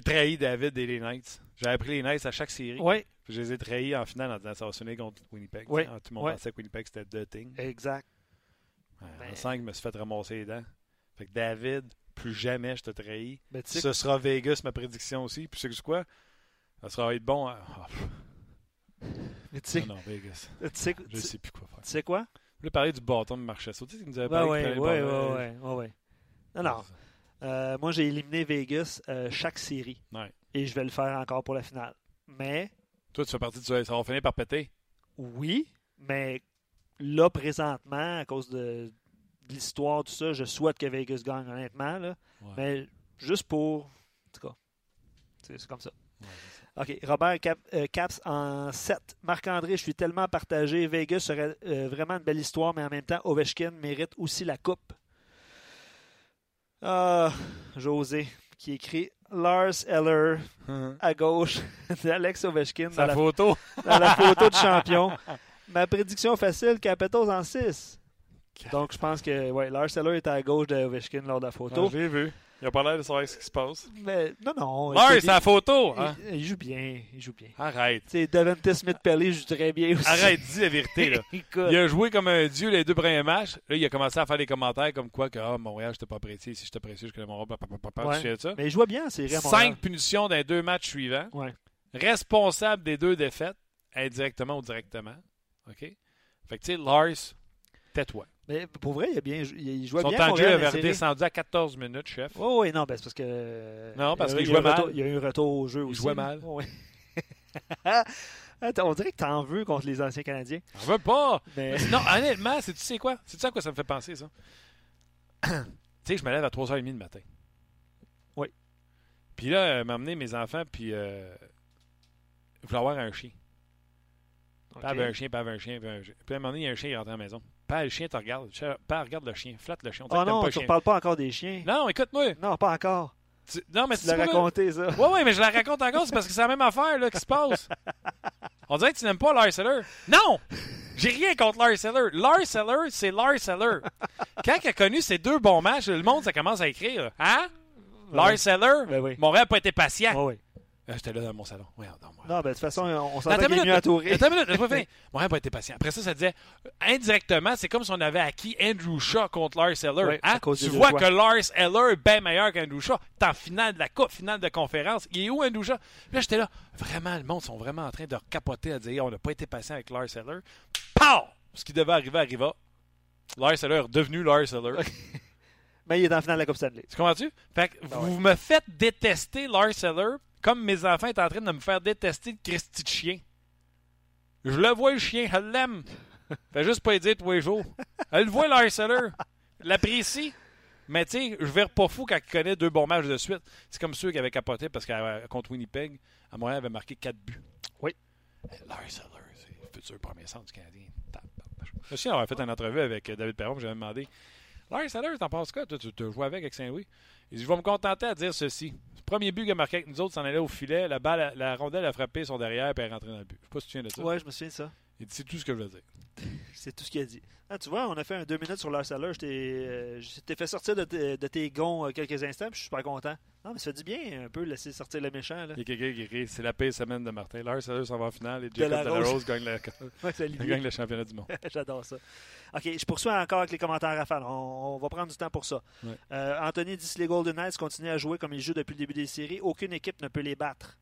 trahi David et les Knights. J'ai appris les Knights à chaque série. Oui, Je les ai trahis en finale en disant ça va contre Winnipeg. Oui, sais, Tout le monde pensait que Winnipeg c'était The Thing. exact. Ouais, Ben- En 5, je me suis fait ramasser les dents. Fait que David, plus jamais je te trahis. Sais, Ce sera Vegas, ma prédiction aussi. Puis c'est quoi? Ça sera être bon. à- Ah, mais tu sais, non, non, Vegas. Je sais plus quoi faire. tu sais quoi? Je voulais parler du bâton de Marchesso. Tu sais, il nous avait Ben parlé qu'il oui. Non, non. Euh, moi, j'ai éliminé Vegas euh, chaque série. Ouais. Et je vais le faire encore pour la finale. Mais, Toi, tu fais partie de. Ça va finir par péter. oui, mais là, présentement, à cause de, de l'histoire, tout ça, je souhaite que Vegas gagne, honnêtement. Là. Ouais. Mais juste pour. En tout cas, c'est comme ça. Ouais. OK. Robert Cap- euh, Caps en 7. Marc-André, je suis tellement partagé. Vegas serait euh, vraiment une belle histoire, mais en même temps, Ovechkin mérite aussi la coupe. Ah, José, qui écrit Lars Eller à gauche d'Alex Ovechkin dans Sa la, photo. dans la photo de champion. Ma prédiction facile, Capitals en 6. Donc, je pense que ouais, Lars Eller est à gauche d'Ovechkin lors de la photo. Ah, J'ai vu. Il a pas l'air de savoir ce qui se passe. Mais non, non. Lars, c'est la photo. il, hein? il- il joue bien. Il joue bien. Arrête. Sais, Devante Smith-Pelly joue très bien aussi. Arrête, dis la vérité. Là. Il a joué comme un dieu les deux premiers matchs. Là, il a commencé à faire des commentaires comme quoi que ah, Montréal, je t'ai pas apprécié. Si je t'apprécie, je connais mon rôle. Ouais. De ça? Mais il jouait bien à Montréal. Cinq punitions dans les deux matchs suivants. Ouais. Responsable des deux défaites, indirectement ou directement. OK? Fait que, tu sais, Lars, tais-toi. Mais pour vrai, il, a bien, il jouait Son bien. à temps de jeu avait redescendu à 14 minutes, chef. Oh, oui, non, ben, c'est parce que. Non, parce il qu'il jouait retour- mal. Il y a eu un retour au jeu Il aussi. jouait là. mal. Oh, oui. Attends, on dirait que t'en veux contre les anciens Canadiens. On veut pas! Mais... Non, honnêtement, c'est tu sais quoi? C'est ça à quoi ça me fait penser, ça? tu sais, je me lève à 3h30 le matin. Oui. Puis là, euh, m'amener mes enfants, puis euh, je voulais avoir un chien. Ok. Pas un chien, pas un chien, pas un chien. Puis à un moment donné, il y a un chien qui rentre à la maison. Pas le chien te regarde. Pas regarde le chien. Flatte le chien. On Oh non, tu ne parles pas encore des chiens. Non, écoute-moi. Non, pas encore. Tu- Non, mais Tu tu l'as raconté, ça. Ouais, ouais, mais je la raconte encore, c'est parce que c'est la même affaire là, qui se passe. On dirait que tu n'aimes pas Lars Eller. Non! J'ai rien contre Lars Eller. Lars Eller, c'est Lars Eller. Quand il a connu ces deux bons matchs, le monde, ça commence à écrire. Hein? Lars Eller? Ben oui. Montréal n'a pas été patient. Oh, oui. Euh, J'étais là dans mon salon. Ouais, non, moi. Non, ben, de toute façon, on s'entend qu'il est mieux entouré. Attends une minute, n'a pas été patient. Après ça, ça disait, euh, indirectement, c'est comme si on avait acquis Andrew Shaw contre Lars Eller. Oui, à Hein? Tu vois que Lars Eller est bien meilleur qu'Andrew Shaw. T'es en finale de la Coupe, finale de conférence. Il est où Andrew Shaw? Puis là, j'étais là, vraiment, le monde sont vraiment en train de capoter à dire, on n'a pas été patient avec Lars Eller. Pow! Ce qui devait arriver arriva. Lars Eller est devenu Lars Eller. Mais il est en finale de la Coupe Stanley. Tu comprends-tu? Fait que Ah vous me faites détester Lars Eller comme mes enfants sont en train de me faire détester le Christy de chien. Je le vois, le chien, je l'aime. Fait juste pas le dire tous les jours. Elle le voit, Lars Eller. L'apprécie. Mais tu sais, je vais pas fou quand il connaît deux bons matchs de suite. C'est comme ceux qui avaient capoté parce que contre Winnipeg, à Montréal, il avait marqué 4 buts. Oui. Lars Eller, c'est le futur premier centre du Canadien. Je me souviens d'avoir fait une entrevue avec euh, David Perron, j'avais demandé Lars Eller, t'en penses quoi? Tu te joues avec avec Saint-Louis. Il dit Je vais me contenter à dire ceci. Premier but qu'il a marqué avec nous autres, s'en allait au filet. La, balle, la rondelle a frappé son derrière et elle est rentrée dans le but. Je sais pas si tu te souviens de ça. Ouais, je me souviens de ça. Et c'est tout ce que je veux dire. C'est tout ce qu'il a dit. Ah, tu vois, on a fait un deux minutes sur. Je t'ai euh, je t'ai fait sortir de, tes- de tes gonds euh, quelques instants, puis je suis super content. Non, mais ça fait du bien un peu laisser sortir le méchant. Là. Il y a quelqu'un qui c'est la pire semaine de Martin. Lars Eller s'en va en finale et De la Jacob Rose. Gagne, Ouais, gagne le championnat du monde. J'adore ça. OK, je poursuis encore avec les commentaires rafales. On, on va prendre du temps pour ça. Ouais. Euh, Anthony dit si les Golden Knights continuent à jouer comme ils jouent depuis le début des séries, aucune équipe ne peut les battre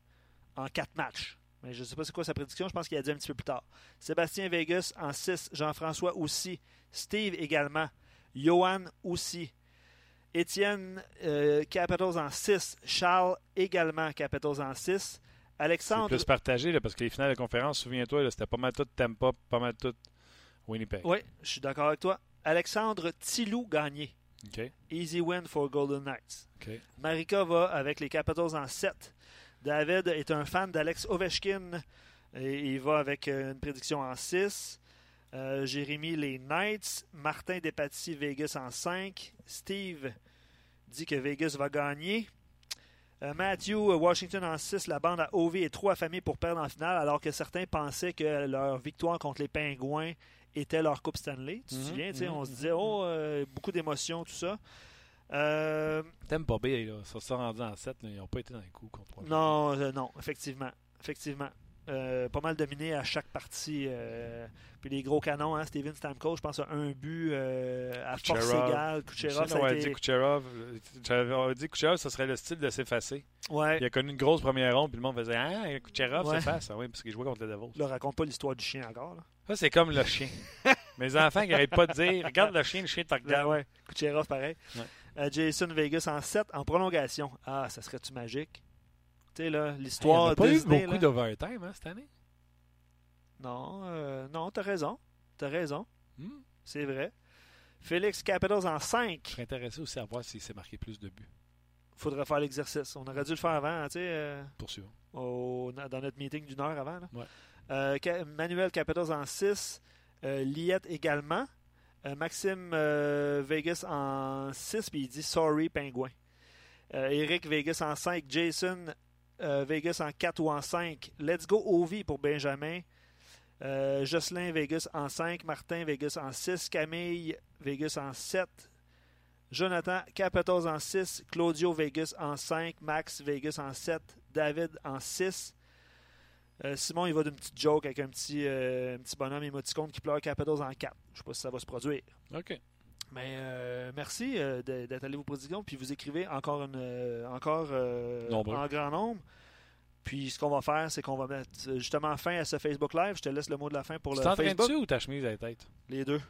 en quatre matchs. Mais je ne sais pas c'est quoi sa prédiction. Je pense qu'il a dit un petit peu plus tard. Sébastien Vegas en 6. Jean-François aussi. Steve également. Johan aussi. Étienne euh, Capitals en 6. Charles également Capitals en 6. C'est Alexandre. plus partagé là, parce que les finales de conférence, souviens-toi, c'était pas mal tout Tampa, pas mal tout Winnipeg. Oui, je suis d'accord avec toi. Alexandre Tilou gagné. OK. Easy win for Golden Knights. OK. Marika va avec les Capitals en 7. David est un fan d'Alex Ovechkin et il va avec euh, une prédiction en 6. Euh, Jérémy, les Knights. Martin Despatie, Vegas en 5. Steve dit que Vegas va gagner. Euh, Matthew, Washington en 6. La bande à OV est trop affamée pour perdre en finale, alors que certains pensaient que leur victoire contre les Pingouins était leur Coupe Stanley. Tu te Mhm, souviens, tu sais, mhm, on se disait, oh, euh, beaucoup d'émotions, tout ça. Euh, T'aimes pas bien, là. Ça s'est rendu en 7, ils n'ont pas été dans les coups contre Washington. non, euh, non, effectivement. Effectivement. Euh, pas mal dominé à chaque partie. euh, puis les gros canons, hein, Steven Stamkos, je pense à un but euh, à force Kucherov. égale. Kucherov, ça on a été... dit Kucherov. J'avais on a dit Kucherov, ça serait le style de s'effacer. Ouais. Il a connu une grosse première ronde, puis le monde faisait Ah, Kucherov Ouais. s'efface. Ah oui, parce qu'il jouait contre le Devils. Là, raconte pas l'histoire du chien encore. Là. Ça, c'est comme le chien. Mes enfants qui n'arrêtent pas de dire Regarde le chien, le chien te Là, regarde. ouais. Kucherov, pareil. Ouais. Euh, Jason Vegas en 7 en prolongation. Ah, ça serait-tu magique? Tu sais, là, Hey, on l'histoire n'a pas eu beaucoup là. d'overtime hein, cette année? Non, euh, non, t'as raison. T'as raison. Hmm. C'est vrai. Félix Capitals en 5. Je serais intéressé aussi à voir s'il s'est marqué plus de buts. faudrait faire l'exercice. On aurait dû le faire avant, tu sais, euh, Poursuivons. au- dans notre meeting d'une heure avant. là. Ouais. Euh, Manuel Capitals en 6. Euh, Liette également. Euh, Maxime euh, Vegas en 6, puis il dit Sorry, Pingouin. Euh, Eric Vegas en 5. Jason euh, Vegas en 4 ou en 5. Let's go Ovi pour Benjamin. Euh, Jocelyn Vegas en 5. Martin Vegas en 6. Camille Vegas en 7. Jonathan Capitals en 6. Claudio Vegas en 5. Max Vegas en 7. David en 6. Euh, Simon, il va d'une petite joke avec un petit, euh, un petit bonhomme émoticône qui pleure Capitals en 4. Je sais pas si ça va se produire. OK. Mais euh, merci euh, d'être allé vos prédictions. Puis vous écrivez encore, une, euh, encore euh, en grand nombre. Puis ce qu'on va faire, c'est qu'on va mettre justement fin à ce Facebook Live. Je te laisse le mot de la fin pour Tu le Facebook. dessus ou ta chemise à la tête? Les deux.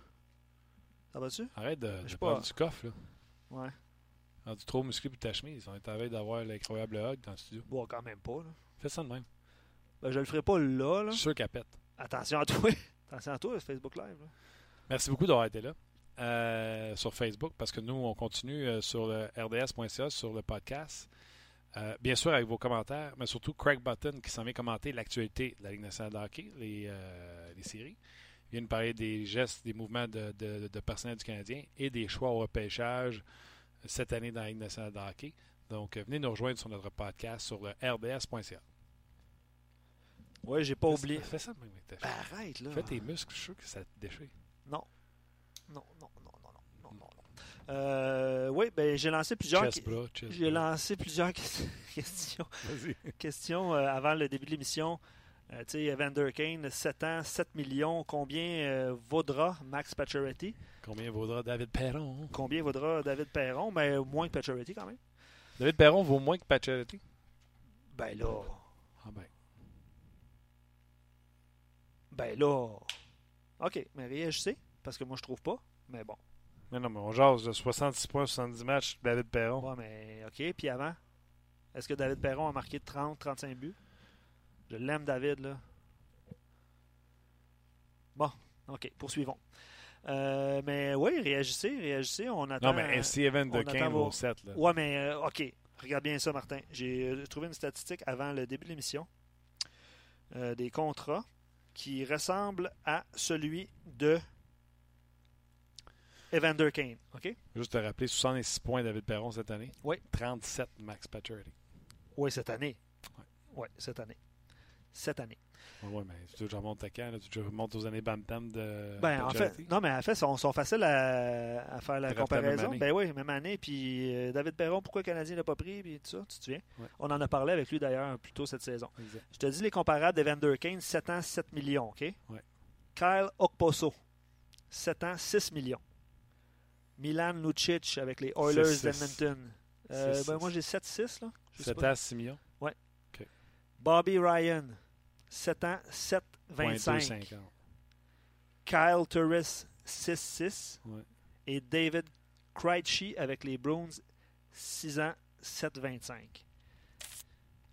Ça va-tu? Arrête de, Je de prendre pas. du coffre. Là. Ouais. Rendu trop musclé pour ta chemise. On est en veille d'avoir l'incroyable hug dans le studio. Bon, quand même pas. Là. Fais ça de même. Ben, je le ferai pas là. là. Je suis sûr qu'elle pète. Attention à toi. Attention à toi, ce Facebook Live. là. Merci beaucoup d'avoir été là euh, sur Facebook parce que nous, on continue euh, sur le rds.ca, sur le podcast. Euh, bien sûr, avec vos commentaires, mais surtout Craig Button qui s'en vient commenter l'actualité de la Ligue nationale de hockey, les, les séries. Il vient nous parler des gestes, des mouvements de, de, de personnel du Canadien et des choix au repêchage cette année dans la Ligue nationale de hockey. Donc, venez nous rejoindre sur notre podcast sur le rds.ca. Ouais, j'ai pas Fais- oublié. Fais ça même avec ta Ben, arrête, là. Fais tes muscles, je suis sûr que ça te déchire. Non. Non, non, non, non, non, non, non, non. Euh, oui, ben, j'ai lancé plusieurs. Chest bras, chest J'ai bras. lancé plusieurs que- questions, Vas-y. questions euh, avant le début de l'émission. Euh, tu sais, Evander Kane, 7 ans, 7 millions. Combien euh, vaudra Max Pacioretty? Combien vaudra David Perron? Combien vaudra David Perron? Ben, moins que Pacioretty quand même. David Perron vaut moins que Pacioretty? Ben là, Ah ben. Ben là. OK, mais réagissez, parce que moi je trouve pas. Mais bon. Mais non, mais on jase de 66 points, 70 matchs, David Perron. Ouais, mais OK, puis avant? Est-ce que David Perron a marqué 30, 35 buts? Je l'aime, David, là. Bon, OK, poursuivons. Euh, mais oui, réagissez, réagissez. On attend. Non, mais si Evan on de attend Kane vos- vaut 7, là. Ouais, mais euh, OK. Regarde bien ça, Martin. J'ai euh, trouvé une statistique avant le début de l'émission euh, des contrats qui ressemble à celui de Evander Kane. OK? Juste te rappeler, 66 points David Perron cette année. Oui. 37 Max Pacioretty. Oui, cette année. Ouais. Oui, cette année. Cette année. Oui, mais tu je remonte à quand? Là? Tu remontes aux années Bam Tam de. Ben, de en fait, non, mais en fait, ils sont, sont faciles à, à faire la Draft comparaison. Ben oui, même année. Puis euh, David Perron, pourquoi le Canadien l'a pas pris, puis tout ça, tu te souviens? Ouais. On en a parlé avec lui d'ailleurs plus tôt cette saison. Exact. Je te dis les comparables d'Evander Kane, 7 ans, 7 millions, OK? Ouais. Kyle Okposo, 7 ans, 6 millions. Milan Lucic avec les Oilers 6-6. d'Edmonton. Euh, ben, moi, j'ai 7-6, là. Je sais 7 pas. à 6 millions? Bobby Ryan, 7 ans, 7-25. 2,50. Kyle Turris, 6-6. Ouais. Et David Krejci avec les Bruins, 6 ans, 7-25.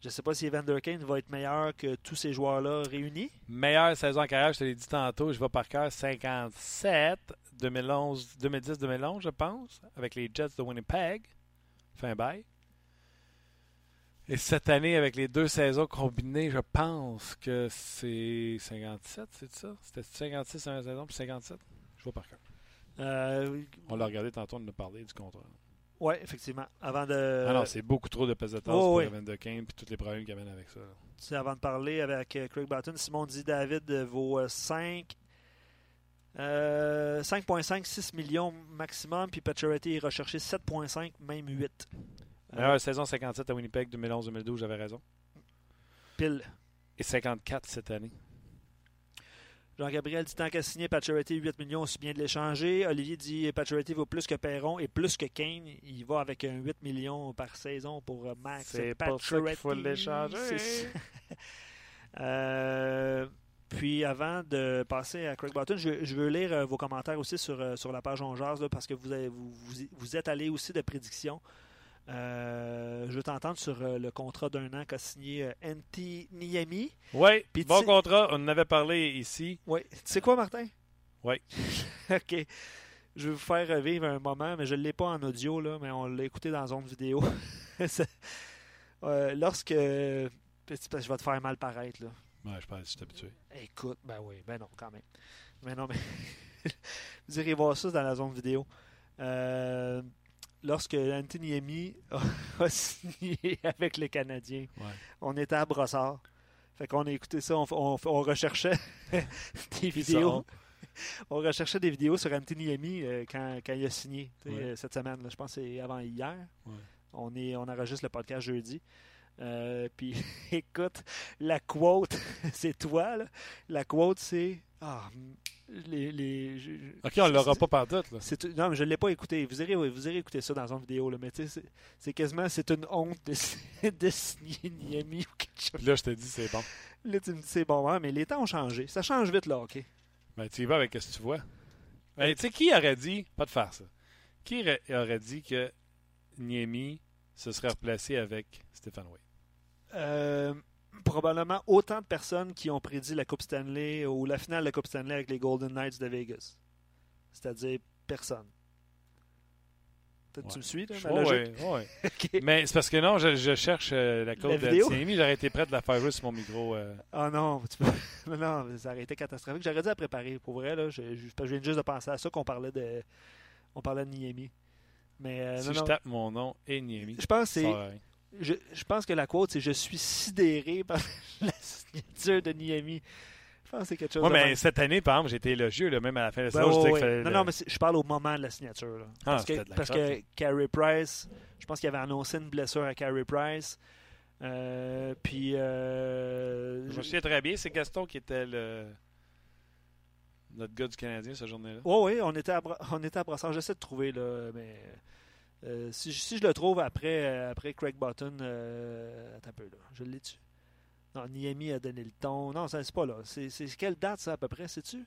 Je ne sais pas si Evander Kane va être meilleur que tous ces joueurs-là réunis. Meilleure saison en carrière, je te l'ai dit tantôt, je vais par cœur 57, 2011, 2010-2011, je pense, avec les Jets de Winnipeg. Fin bail. Et cette année, avec les deux saisons combinées, je pense que c'est 57, c'est ça? C'était 56 en saison, puis 57? Je vois par cœur. Euh, On l'a regardé tantôt, on a parlé du contrat. oui, effectivement. Avant de, ah non, c'est beaucoup trop de pèse de tasse oh, pour oui. Kane puis tous les problèmes qu'il amène avec ça. c'est avant de parler avec euh, Craig Button, Simon dit David euh, vaut 5. 5.5, 6 millions maximum, puis Pacioretty est recherché 7.5, même 8. Euh, saison 57 à Winnipeg 2011-2012, j'avais raison. pile. Et 54 cette année. Jean-Gabriel dit tant qu'à signer Pacioretty 8 millions, aussi bien de l'échanger. Olivier dit Pacioretty vaut plus que Perron et plus que Kane. Il va avec un 8 millions par saison pour Max C'est pour ça qu'il faut l'échanger. C'est. Euh, puis avant de passer à Craig Button, je, je veux lire euh, vos commentaires aussi sur, euh, sur la page On là, parce que vous, avez- vous, vous, vous êtes allé aussi de prédictions. Euh, je veux t'entendre sur euh, le contrat d'un an qu'a signé euh, Antti Niemi. Oui, bon contrat. On en avait parlé ici. Oui. Tu sais quoi, Martin? Oui. OK. Je vais vous faire revivre un moment, mais je ne l'ai pas en audio, là, mais on l'a écouté dans zone vidéo. Euh, lorsque. Je vais te faire mal paraître, là. Ouais, je pense que je suis habitué. Écoute, ben oui, ben non, quand même. Mais non, mais. vous irez voir ça dans la zone vidéo. Euh, lorsque Anthony Emi a, a signé avec les Canadiens, Ouais. on était à Brossard. Fait qu'on a écouté ça, on, on- on recherchait des vidéos. On recherchait des vidéos sur Anthony euh, quand, quand il a signé Ouais. euh, cette semaine. là. Je pense que c'est avant hier. Ouais. On, est, on enregistre le podcast jeudi. Euh, puis écoute, la quote, c'est toi. Là. La quote, c'est. Ah, les, les, je- OK, on l'aura pas partout. Là. non, mais je ne l'ai pas écouté. Vous irez, vous irez écouter ça dans une vidéo. Là, mais tu sais, c'est, quasiment c'est une honte de, de signer Niami ou quelque chose. Puis là, je te dis, c'est bon. Là, tu me dis c'est bon, hein, mais les temps ont changé. Ça change vite, là, OK? Ben, tu y vas avec ce que tu vois. Ben, tu sais, qui aurait dit, pas de faire ça, qui aurait- aurait dit que Niemi se serait replacé avec Stéphane Wade? Euh, probablement autant de personnes qui ont prédit la Coupe Stanley ou la finale de la Coupe Stanley avec les Golden Knights de Vegas. C'est-à-dire personne. Ouais. Tu me suis, là, ma logique? ouais. OK. Mais c'est parce que non, je, je cherche euh, la code de? Niemi. J'aurais été prêt de la faire jouer sur mon micro. euh. Ah non, tu peux... non, ça aurait été catastrophique. J'aurais dû la préparer. Pour vrai, là, je, je, je viens juste de penser à ça qu'on parlait de on parlait de Niemi. Mais euh, si non, je non. tape mon nom et Niemi, Je pense que c'est. Je, je pense que la quote c'est je suis sidéré par la signature de Niemi. Je pense que c'est quelque chose de mais cette année, par exemple, été élogieux, là, même à la fin de la Ben, saison. ouais, ouais. Non, le- non, mais je parle au moment de la signature. là. Ah, parce c'était que, de la parce que Carey Price, je pense qu'il avait annoncé une blessure à Carey Price. Euh, puis. euh, Je me souviens très bien, c'est Gaston qui était le notre gars du Canadien cette journée-là. Oui, oui, on était à, on était à Brassard. J'essaie de trouver, là, mais euh, si, je- si je le trouve après, euh, après Craig Button, euh, attends un peu, là, je l'ai tu Non, Niami a donné le ton. Non, ça, c'est pas là. C'est c'est quelle date, ça, à peu près, sais-tu?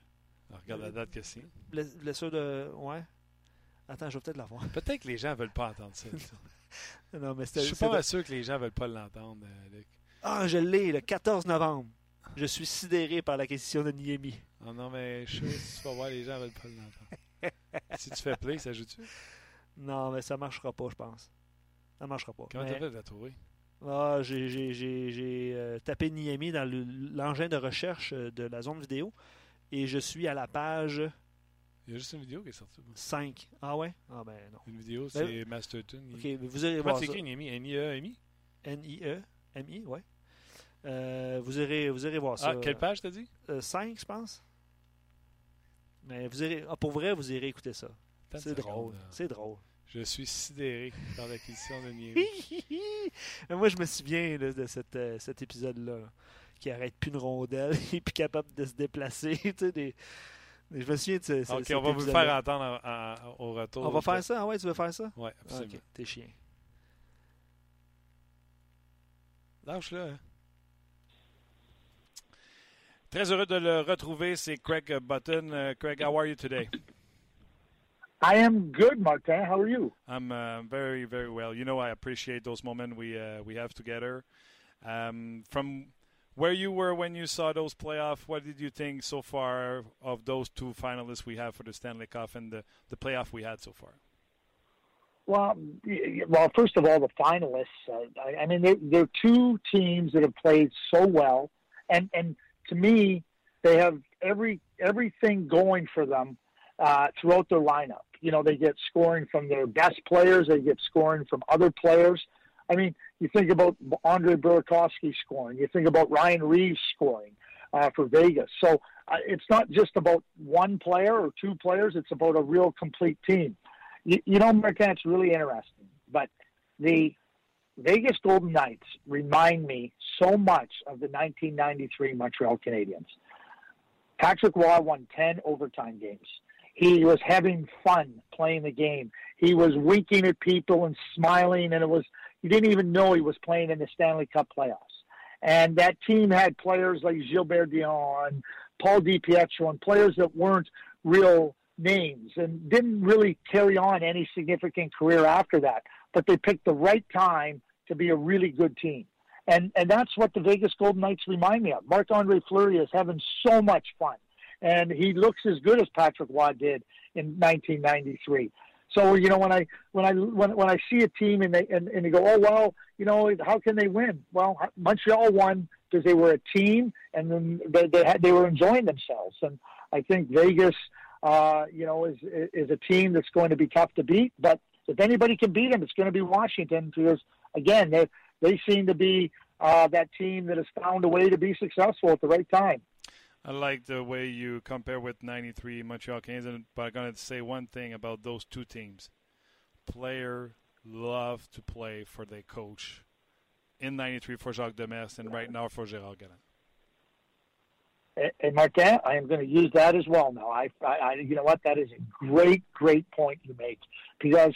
Alors, regarde la date que c'est. Bles- Blessure de... Ouais. Attends, je vais peut-être l'avoir. Peut-être que les gens veulent pas entendre ça. non, mais Je c'était... suis c'était- pas sûr que les gens veulent pas l'entendre, Luc. Ah, je l'ai, le 14 novembre. Je suis sidéré par l'acquisition de Niami. Oh non, mais je sais, si tu vas voir, les gens veulent pas l'entendre. si tu fais play, ça joue-tu? Non, mais ça marchera pas, je pense. Ça marchera pas. Comment Mais- t'as fait de la trouver? Ah, j'ai j'ai- j'ai- j'ai, euh, tapé Niami dans le- l'engin de recherche euh, de la zone vidéo et je suis à la page Il y a juste une vidéo qui est sortie. moi. 5. Ah ouais? Ah ben non. Une vidéo, c'est Masterton. Ok, mais vous allez Comment voir ça. écris Niemi? N-I-E-M-I? N-I-E, M-I, ouais. Euh, vous, irez, vous irez voir ça. Ah, quelle page t'as dit? 5, je pense. Mais vous irez, ah, pour vrai, vous irez écouter ça. C'est drôle. C'est drôle. Je suis sidéré par l'acquisition de Nieri. Moi, je me souviens là, de cette, euh, cet épisode-là, là, qui arrête plus une rondelle et puis capable de se déplacer. tu sais, des... Je me souviens de ce, ce- Ok, cet on va vous le faire entendre en- en- au retour. On va faire ça? Ah ouais, tu veux faire ça? Oui, Ah, absolument. ok, t'es chien. Lâche-le. hein. Très heureux de le retrouver, c'est Craig Button. Uh, Craig, how are you today? I am good, Martin. How are you? I'm uh, very, very well. You know, I appreciate those moments we uh, we have together. Um, from where you were when you saw those playoffs, what did you think so far of those two finalists we have for the Stanley Cup and the, the playoff we had so far? Well, well, first of all, the finalists. Uh, I, I mean, they're, they're two teams that have played so well, and and to me, they have every everything going for them uh, throughout their lineup. You know, they get scoring from their best players. They get scoring from other players. I mean, you think about Andre Burakovsky scoring. You think about Ryan Reeves scoring uh, for Vegas. So uh, it's not just about one player or two players. It's about a real complete team. You, you know, it's really interesting. But the Vegas Golden Knights remind me so much of the 1993 Montreal Canadiens. Patrick Waugh won 10 overtime games. He was having fun playing the game. He was winking at people and smiling, and it was you didn't even know he was playing in the Stanley Cup playoffs. And that team had players like Gilbert Dion, Paul DiPietro, and players that weren't real names and didn't really carry on any significant career after that. But they picked the right time to be a really good team. And and that's what the Vegas Golden Knights remind me of. Marc Andre Fleury is having so much fun. And he looks as good as Patrick Waugh did in 1993. So you know when I when I when, when I see a team and they and, and they go oh well you know how can they win well Montreal won because they were a team and then they they, had, they were enjoying themselves and I think Vegas uh, you know is is a team that's going to be tough to beat but if anybody can beat them it's going to be Washington because again they they seem to be uh, that team that has found a way to be successful at the right time. I like the way you compare with 93 Montreal Canadiens, but I'm going to say one thing about those two teams. Player love to play for their coach. In 93 for Jacques Demers and right now for Gérard Galland. And eh, eh, Martin, I am going to use that as well now. I, I, I, you know what? That is a great, great point you make because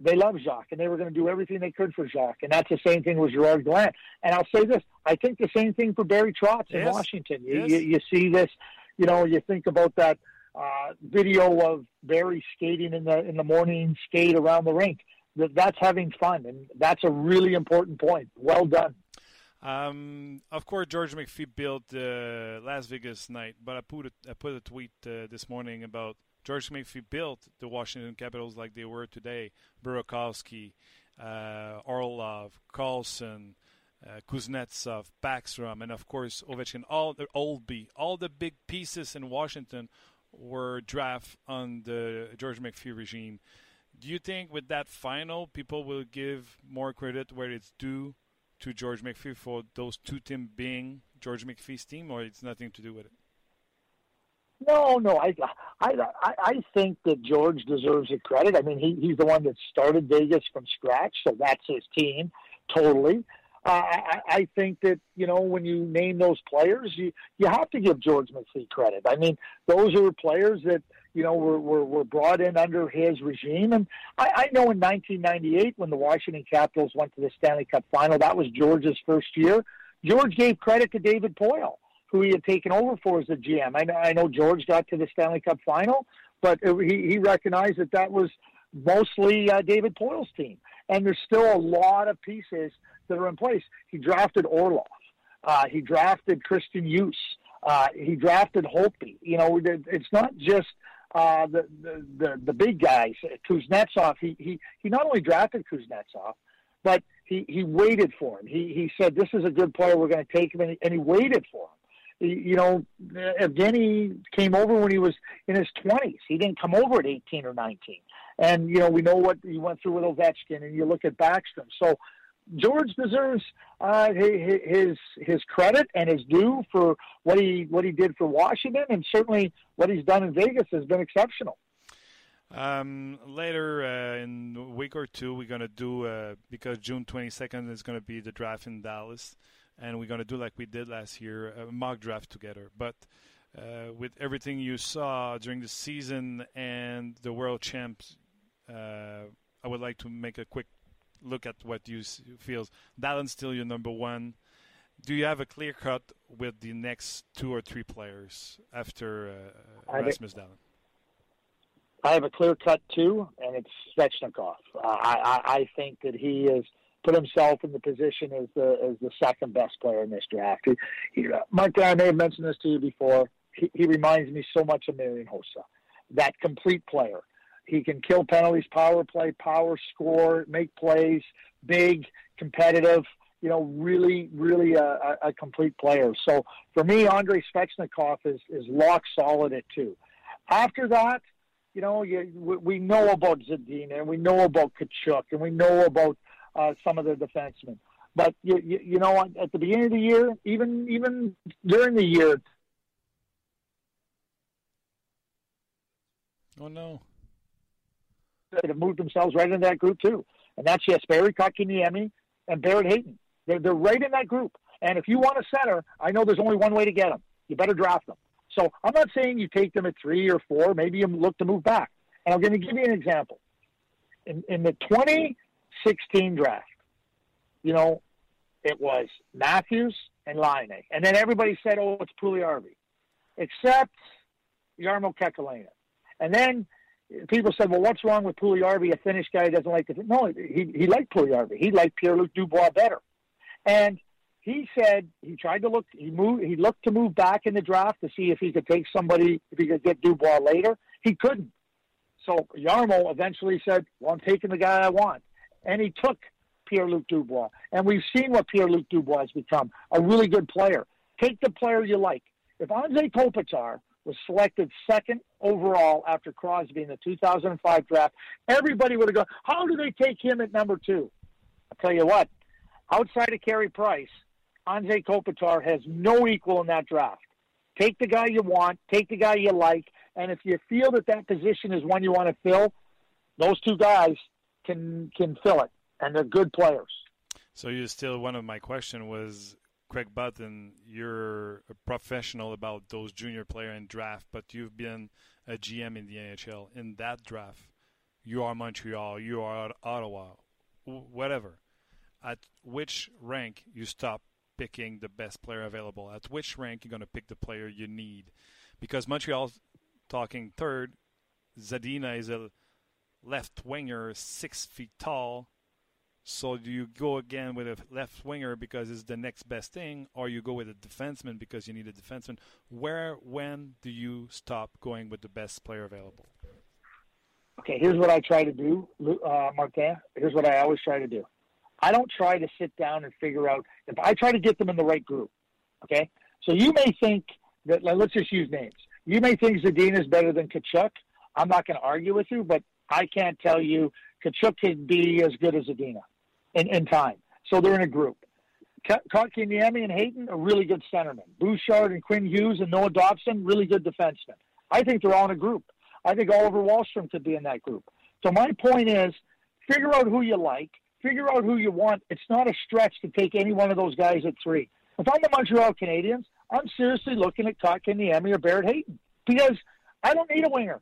they love Jacques and they were going to do everything they could for Jacques. And that's the same thing with Gerard Gallant. And I'll say this I think the same thing for Barry Trotz in Yes. Washington. You, Yes. you, you see this, you know, you think about that uh, video of Barry skating in the in the morning skate around the rink. That that's having fun, and that's a really important point. Well done. Um, of course, George McPhee built the Las Vegas night, but I put a, I put a tweet uh, this morning about George McPhee built the Washington Capitals like they were today. Burakovsky, uh, Orlov, Carlson, uh, Kuznetsov, Backstrom, and of course Ovechkin. All the Oldby, all the big pieces in Washington were draft on the George McPhee regime. Do you think with that final, people will give more credit where it's due to George McPhee for those two teams being George McPhee's team, or it's nothing to do with it? No, no, I, I, I, think that George deserves the credit. I mean, he, he's the one that started Vegas from scratch, so that's his team, totally. Uh, I, I think that you know when you name those players, you you have to give George McPhee credit. I mean, those are players that you know were were, were brought in under his regime, and I, I know in 1998 when the Washington Capitals went to the Stanley Cup Final, that was George's first year. George gave credit to David Poyle who he had taken over for as the GM. I know, I know George got to the Stanley Cup final, but it, he, he recognized that that was mostly uh, David Poyle's team. And there's still a lot of pieces that are in place. He drafted Orlov. Uh, he drafted Christian Use. Uh, he drafted Holtby. You know, it- it's not just uh, the, the, the, the big guys. Kuznetsov, he, he, he not only drafted Kuznetsov, but he, he waited for him. He, he said, this is a good player. We're going to take him. And he, and he waited for him you know, Evgeny came over when he was in his 20s. He didn't come over at 18 or 19. And, you know, we know what he went through with Ovechkin, and you look at Backstrom. So George deserves uh, his his credit and his due for what he what he did for Washington, and certainly what he's done in Vegas has been exceptional. Um, later uh, in a week or two, we're gonna do uh, because June 22nd is gonna be the draft in Dallas, and we're gonna do like we did last year, a mock draft together. But uh, with everything you saw during the season and the World Champs, uh, I would like to make a quick look at what you feels. Dallin still your number one. Do you have a clear cut with the next two or three players after uh, Rasmus Dallin? I have a clear cut too, and it's Svechnikov. Uh, I, I, I think that he has put himself in the position as the as the second best player in this draft. He, he, uh, Mark, I may have mentioned this to you before. He, he reminds me so much of Marian Hossa, that complete player. He can kill penalties, power play, power score, make plays, big, competitive. You know, really, really a, a complete player. So for me, Andrei Svechnikov is is lock solid at two. After that, you know, you, we know about Zadina and we know about Tkachuk and we know about uh, some of the defensemen. But you, you, you know, at the beginning of the year, even even during the year. Oh no! They have moved themselves right into that group too, and that's Jesperi Kotkaniemi and Barrett Hayton. They're they're right in that group. And if you want a center, I know there's only one way to get them. You better draft them. So I'm not saying you take them at three or four. Maybe you look to move back. And I'm going to give you an example. In, in the 2016 draft, you know, it was Matthews and Laine. And then everybody said, oh, it's Puljujarvi, except Yarmo Kekalainen. And then people said, well, what's wrong with Puljujarvi? A Finnish guy doesn't like the No, he, he liked Puljujarvi. He liked Pierre-Luc Dubois better. And he said he tried to look. He moved. He looked to move back in the draft to see if he could take somebody. If he could get Dubois later, he couldn't. So Yarmo eventually said, "Well, I'm taking the guy I want," and he took Pierre-Luc Dubois. And we've seen what Pierre-Luc Dubois has become—a really good player. Take the player you like. If Anze Kopitar was selected second overall after Crosby in the 2005 draft, everybody would have gone, "How do they take him at number two? I'll tell you what. Outside of Carey Price, Anze Kopitar has no equal in that draft. Take the guy you want, take the guy you like, and if you feel that that position is one you want to fill, those two guys can can fill it, and they're good players. So you still one of my question was Craig Button. You're a professional about those junior player and draft, but you've been a GM in the NHL. In that draft, you are Montreal, you are Ottawa, whatever. At which rank you stop picking the best player available. At which rank you're going to pick the player you need? Because Montreal's talking third. Zadina is a left winger, six feet tall. So do you go again with a left winger because it's the next best thing, or you go with a defenseman because you need a defenseman? Where, when do you stop going with the best player available? Okay, here's what I try to do, uh, Martin. Here's what I always try to do. I don't try to sit down and figure out if I try to get them in the right group. Okay, so you may think that like, let's just use names. You may think Zadina is better than Tkachuk. I'm not going to argue with you, but I can't tell you Kachuk can be as good as Adina in, in time. So they're in a group. Kotkaniemi and Hayton are really good centermen. Bouchard and Quinn Hughes and Noah Dobson, really good defensemen. I think they're all in a group. I think Oliver Wallstrom could be in that group. So my point is, figure out who you like figure out who you want. It's not a stretch to take any one of those guys at three. If I'm the Montreal Canadiens, I'm seriously looking at Kotkaniemi or Barrett Hayton because I don't need a winger.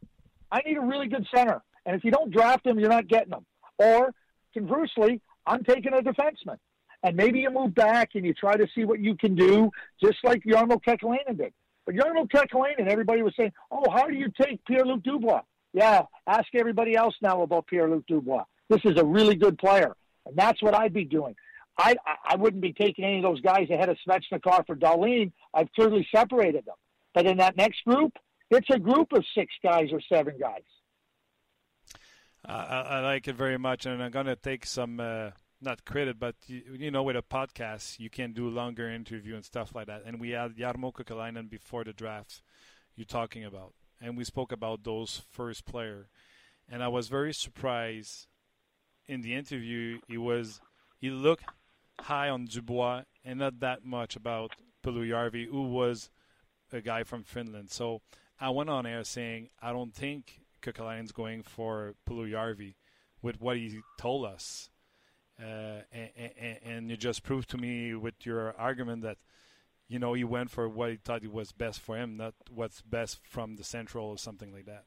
I need a really good center. And if you don't draft them, you're not getting them. Or conversely, I'm taking a defenseman. And maybe you move back and you try to see what you can do, just like Jarmo Kekalainen did. But Jarmo Kekalainen, everybody was saying, oh, how do you take Pierre-Luc Dubois? Yeah, ask everybody else now about Pierre-Luc Dubois. This is a really good player. And that's what I'd be doing. I, I wouldn't be taking any of those guys ahead of Svechnikov or Dahlin. I've clearly separated them. But in that next group, it's a group of six guys or seven guys. I, I, like it very much, and I'm going to take some uh, not credit, but you, you, know, with a podcast, you can do longer interview and stuff like that. And we had Jarmo Kekalainen before the draft. You're talking about, and we spoke about those first player, and I was very surprised in the interview, he was he looked high on Dubois and not that much about Puljujarvi, who was a guy from Finland. So I went on air saying I don't think Kekalainen's going for Puljujarvi with what he told us. Uh, and, and, and, you just proved to me with your argument that you know he went for what he thought was best for him, not what's best from the central or something like that.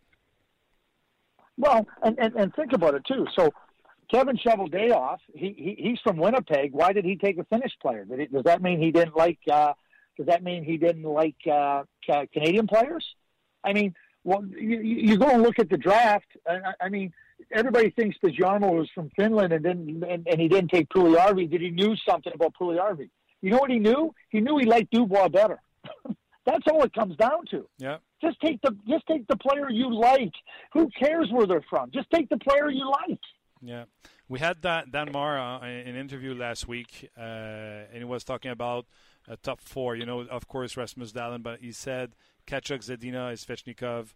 Well, and, and, and think about it too. So Kevin Cheveldayoff, he, he he's from Winnipeg. Why did he take a Finnish player? Does that mean he didn't like? Uh, does that mean he didn't like uh, Canadian players? I mean, well, you, you go and look at the draft. I, I mean, everybody thinks that Jarmo was from Finland and didn't and, and he didn't take Puljujarvi. Did he knew something about Puljujarvi? You know what he knew? He knew he liked Dubois better. That's all it comes down to. Yeah. Just take the just take the player you like. Who cares where they're from? Just take the player you like. Yeah, we had that Dan Mara uh, an interview last week, uh, and he was talking about a top four. You know, of course Rasmus Dahlin, but he said Tkachuk, Zadina, Svechnikov,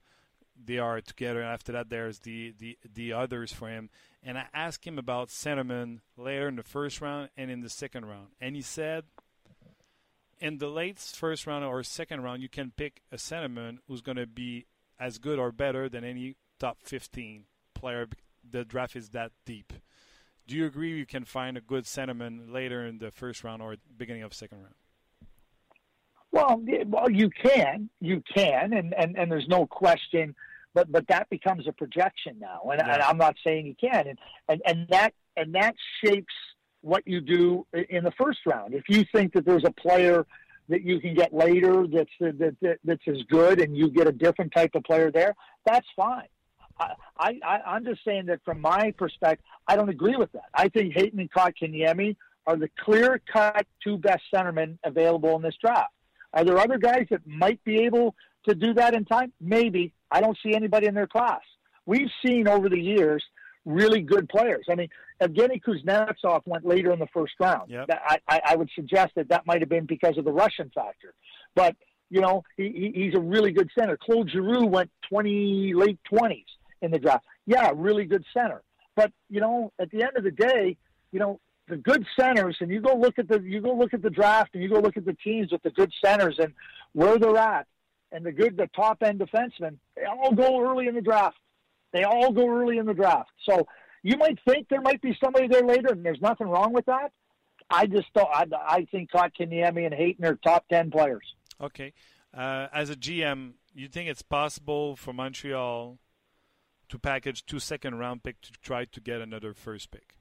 they are together. And after that, there's the, the the others for him. And I asked him about Centerman later in the first round and in the second round, and he said in the late first round or second round, you can pick a centerman who's going to be as good or better than any top 15 player. The draft is that deep. Do you agree you can find a good centerman later in the first round or beginning of second round? Well, well, you can, you can, and, and, and there's no question, but but that becomes a projection now, and, yeah. and I'm not saying you can, and, and and that and that shapes what you do in the first round. If you think that there's a player that you can get later that's that, that that's as good, and you get a different type of player there, that's fine. I, I I'm just saying that from my perspective, I don't agree with that. I think Hayton and Kotkaniemi are the clear cut two best centermen available in this draft. Are there other guys that might be able to do that in time? Maybe. I don't see anybody in their class. We've seen over the years really good players. I mean, Evgeny Kuznetsov went later in the first round. Yep. I, I, I would suggest that that might have been because of the Russian factor. But, you know, he, he's a really good center. Claude Giroux went 20, late 20s in the draft. Yeah, really good center. But, you know, at the end of the day, you know, the good centers, and you go look at the you go look at the draft, and you go look at the teams with the good centers and where they're at, and the good the top end defensemen, they all go early in the draft. They all go early in the draft. So you might think there might be somebody there later, and there's nothing wrong with that. I just don't. I, I think Kotkaniemi and Hayton are top ten players. Okay, uh, as a GM, you think it's possible for Montreal to package two second round pick to try to get another first pick?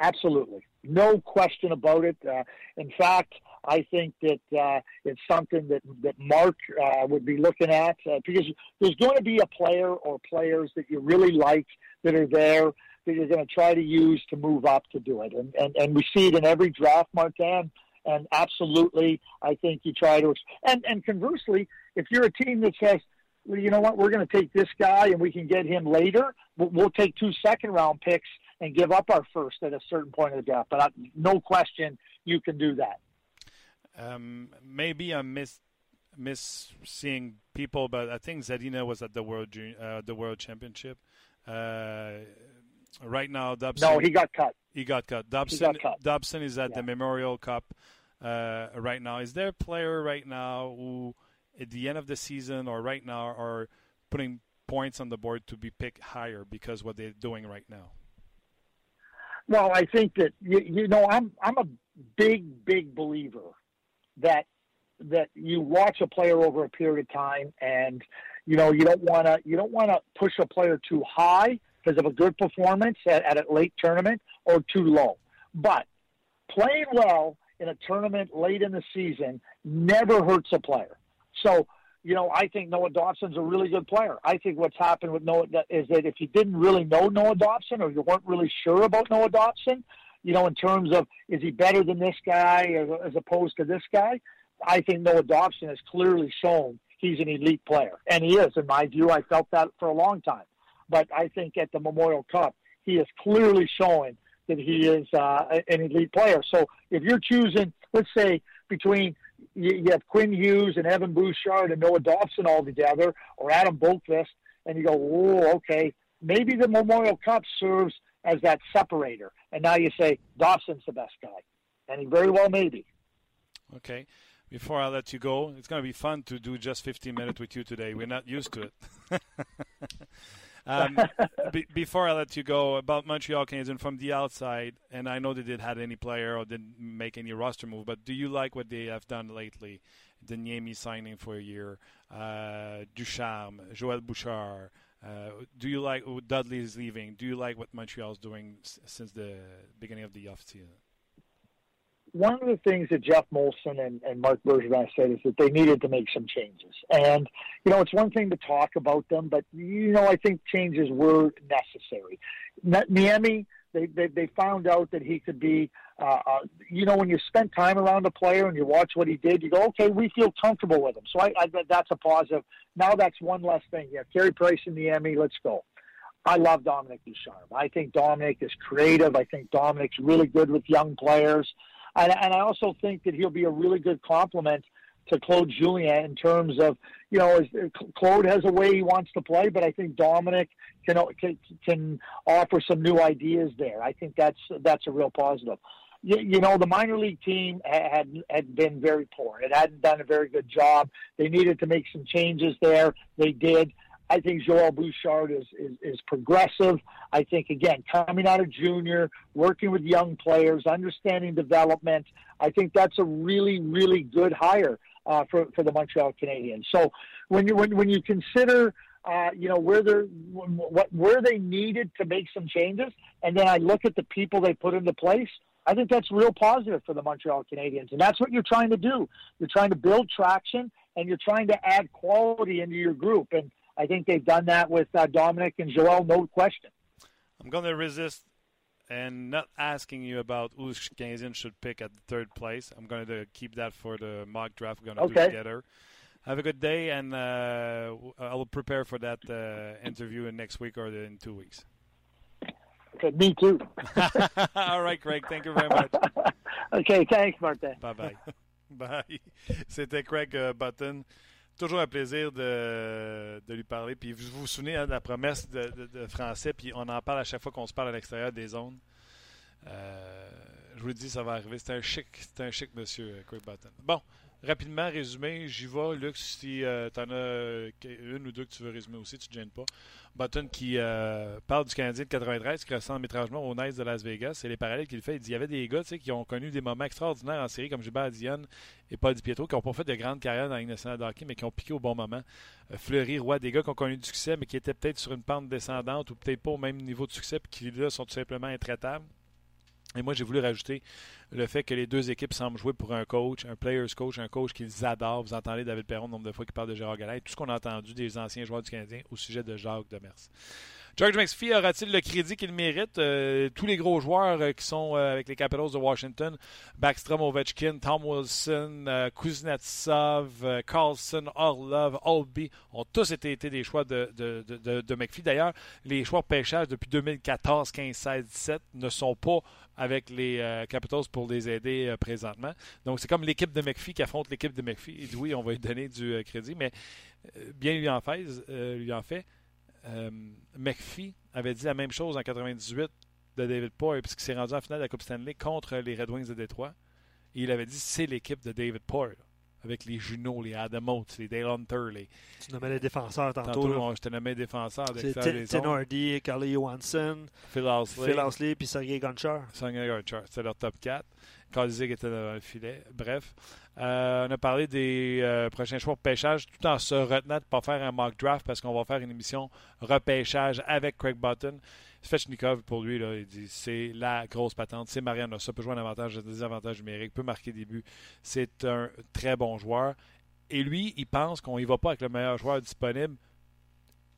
Absolutely, no question about it. Uh, in fact, I think that uh, it's something that that Mark uh, would be looking at uh, because there's going to be a player or players that you really like that are there that you're going to try to use to move up to do it, and and, and we see it in every draft, Martin. And absolutely, I think you try to. And and conversely, if you're a team that says, well, you know what, we're going to take this guy and we can get him later, we'll take two second round picks and give up our first at a certain point of the draft. But I, no question, you can do that. Um, maybe I'm miss miss seeing people, but I think Zadina was at the world uh, the world championship. Uh, right now, Dobson. No, he got cut. He got cut. Dobson. Got cut. Dobson is at yeah. the Memorial Cup uh, right now. Is there a player right now who, at the end of the season or right now, are putting points on the board to be picked higher because what they're doing right now? Well, I think that you, you know I'm I'm a big big believer that that you watch a player over a period of time and you know you don't want to you don't want to push a player too high because of a good performance at, at a late tournament or too low. But playing well in a tournament late in the season never hurts a player. So you know i think noah dobson's a really good player i think what's happened with noah is that if you didn't really know noah dobson or you weren't really sure about noah dobson you know, in terms of is he better than this guy as, opposed to this guy? I think Noah Dobson has clearly shown he's an elite player, and he is, in my view. I felt that for a long time, but I think at the Memorial Cup, he is clearly showing that he is uh, an elite player. So if you're choosing, let's say between you, have Quinn Hughes and Evan Bouchard and Noah Dobson all together, or Adam Boqvist, and you go, oh, okay, maybe the Memorial Cup serves as that separator. And now you say Dawson's the best guy, and he very well may be. Okay. Before I let you go, it's going to be fun to do just 15 minutes with you today. We're not used to it. um, be, before I let you go, about Montreal Canadiens from the outside, and I know they didn't have any player or didn't make any roster move, but do you like what they have done lately? The Niemi signing for a year, uh, Ducharme, Joel Bouchard. Uh, do you like Dudley is leaving? Do you like what Montreal is doing s- since the beginning of the offseason? One of the things that Jeff Molson and, and Mark Bergevin said is that they needed to make some changes. And, you know, it's one thing to talk about them, but, you know, I think changes were necessary. Niemi, they, they, they found out that he could be, uh, uh, you know, when you spend time around a player and you watch what he did, you go, okay, we feel comfortable with him. So I, I that's a positive. Now that's one less thing. Yeah, Carey Price and Niemi, let's go. I love Dominic Ducharme. I think Dominic is creative. I think Dominic's really good with young players. And, and I also think that he'll be a really good complement to Claude Julien in terms of, you know, uh, Claude has a way he wants to play, but I think Dominic can can, can offer some new ideas there. I think that's that's a real positive. You, you know, the minor league team had had been very poor. It hadn't done a very good job. They needed to make some changes there. They did. I think Joel Bouchard is, is, is progressive. I think, again, coming out of junior, working with young players, understanding development, I think that's a really, really good hire uh, for, for the Montreal Canadiens. So when you, when, when you consider, uh, you know, where they're, what, where they needed to make some changes, and then I look at the people they put into place, I think that's real positive for the Montreal Canadiens. And that's what you're trying to do. You're trying to build traction and you're trying to add quality into your group. And I think they've done that with uh, Dominic and Joel, no question. I'm going to resist and not asking you about who Canadiens should pick at the third place. I'm going to keep that for the mock draft we're going to okay. do together. Have a good day, and uh, I'll prepare for that uh, interview in next week or in two weeks. Okay, me too. All right, Craig. Thank you very much. okay, thanks, Martin. Bye bye. Bye. C'était Craig uh, Button. Toujours un plaisir de, de, lui parler. Puis vous vous souvenez hein, de la promesse de, français, puis on en parle à chaque fois qu'on se parle à l'extérieur des zones. Euh, je vous le dis, ça va arriver. C'est un chic, c'est un chic monsieur, Craig Button. Bon, rapidement résumé, j'y vais. Luc, si euh, tu en as une ou deux que tu veux résumer aussi, tu ne te gênes pas. Button qui euh, parle du Canadien de 93, qui ressemble étrangement au Nice de Las Vegas. C'est les parallèles qu'il fait. Il dit il y avait des gars qui ont connu des moments extraordinaires en série, comme Gilbert Dion et Paul Pietro, qui n'ont pas fait de grandes carrières dans la Ligue mais qui ont piqué au bon moment. Euh, Fleury, Roy, des gars qui ont connu du succès, mais qui étaient peut-être sur une pente descendante ou peut-être pas au même niveau de succès, puis qui là sont tout simplement intraitables. Et moi, j'ai voulu rajouter le fait que les deux équipes semblent jouer pour un coach, un player's coach, un coach qu'ils adorent. Vous entendez David Perron le nombre de fois qu'il parle de Gérard Gallet, tout ce qu'on a entendu des anciens joueurs du Canadien au sujet de Jacques Demers. George McPhee aura-t-il le crédit qu'il mérite? Euh, tous les gros joueurs euh, qui sont euh, avec les Capitals de Washington, Backstrom, Ovechkin, Tom Wilson, Kuznetsov, Carlson, Orlov, Olby ont tous été, des choix de, de, McPhee. D'ailleurs, les choix de pêchage depuis 2014, 15, 16, 17 ne sont pas avec les Capitals pour les aider euh, présentement. Donc, c'est comme l'équipe de McPhee qui affronte l'équipe de McPhee. Il oui, on va lui donner du euh, crédit, mais bien lui en fait. lui en fait. McPhee avait dit la même chose en 98 de David Poyle, puisqu'il s'est rendu en finale de la Coupe Stanley contre les Red Wings de Détroit. Et il avait dit c'est l'équipe de David Poyle avec les Juno, les Adam Oates, les Dale Hunter. Les... Tu nommais les défenseurs tantôt. Tantôt, je te nommais défenseurs. C'est Tim Hardy, Carly Johansson, Phil Housley, Phil Housley puis Sergei Gonchar. Sergei Gonchar, c'était leur top 4. Zig était dans le filet. Bref, euh, on a parlé des euh, prochains choix de pêchage tout en se retenant de ne pas faire un mock draft parce qu'on va faire une émission repêchage avec Craig Button. Svechnikov, pour lui, là, il dit c'est la grosse patente. C'est Mariano. Ça peut jouer un avantage, un désavantage numérique, peut marquer des buts. C'est un très bon joueur. Et lui, il pense qu'on y va pas avec le meilleur joueur disponible.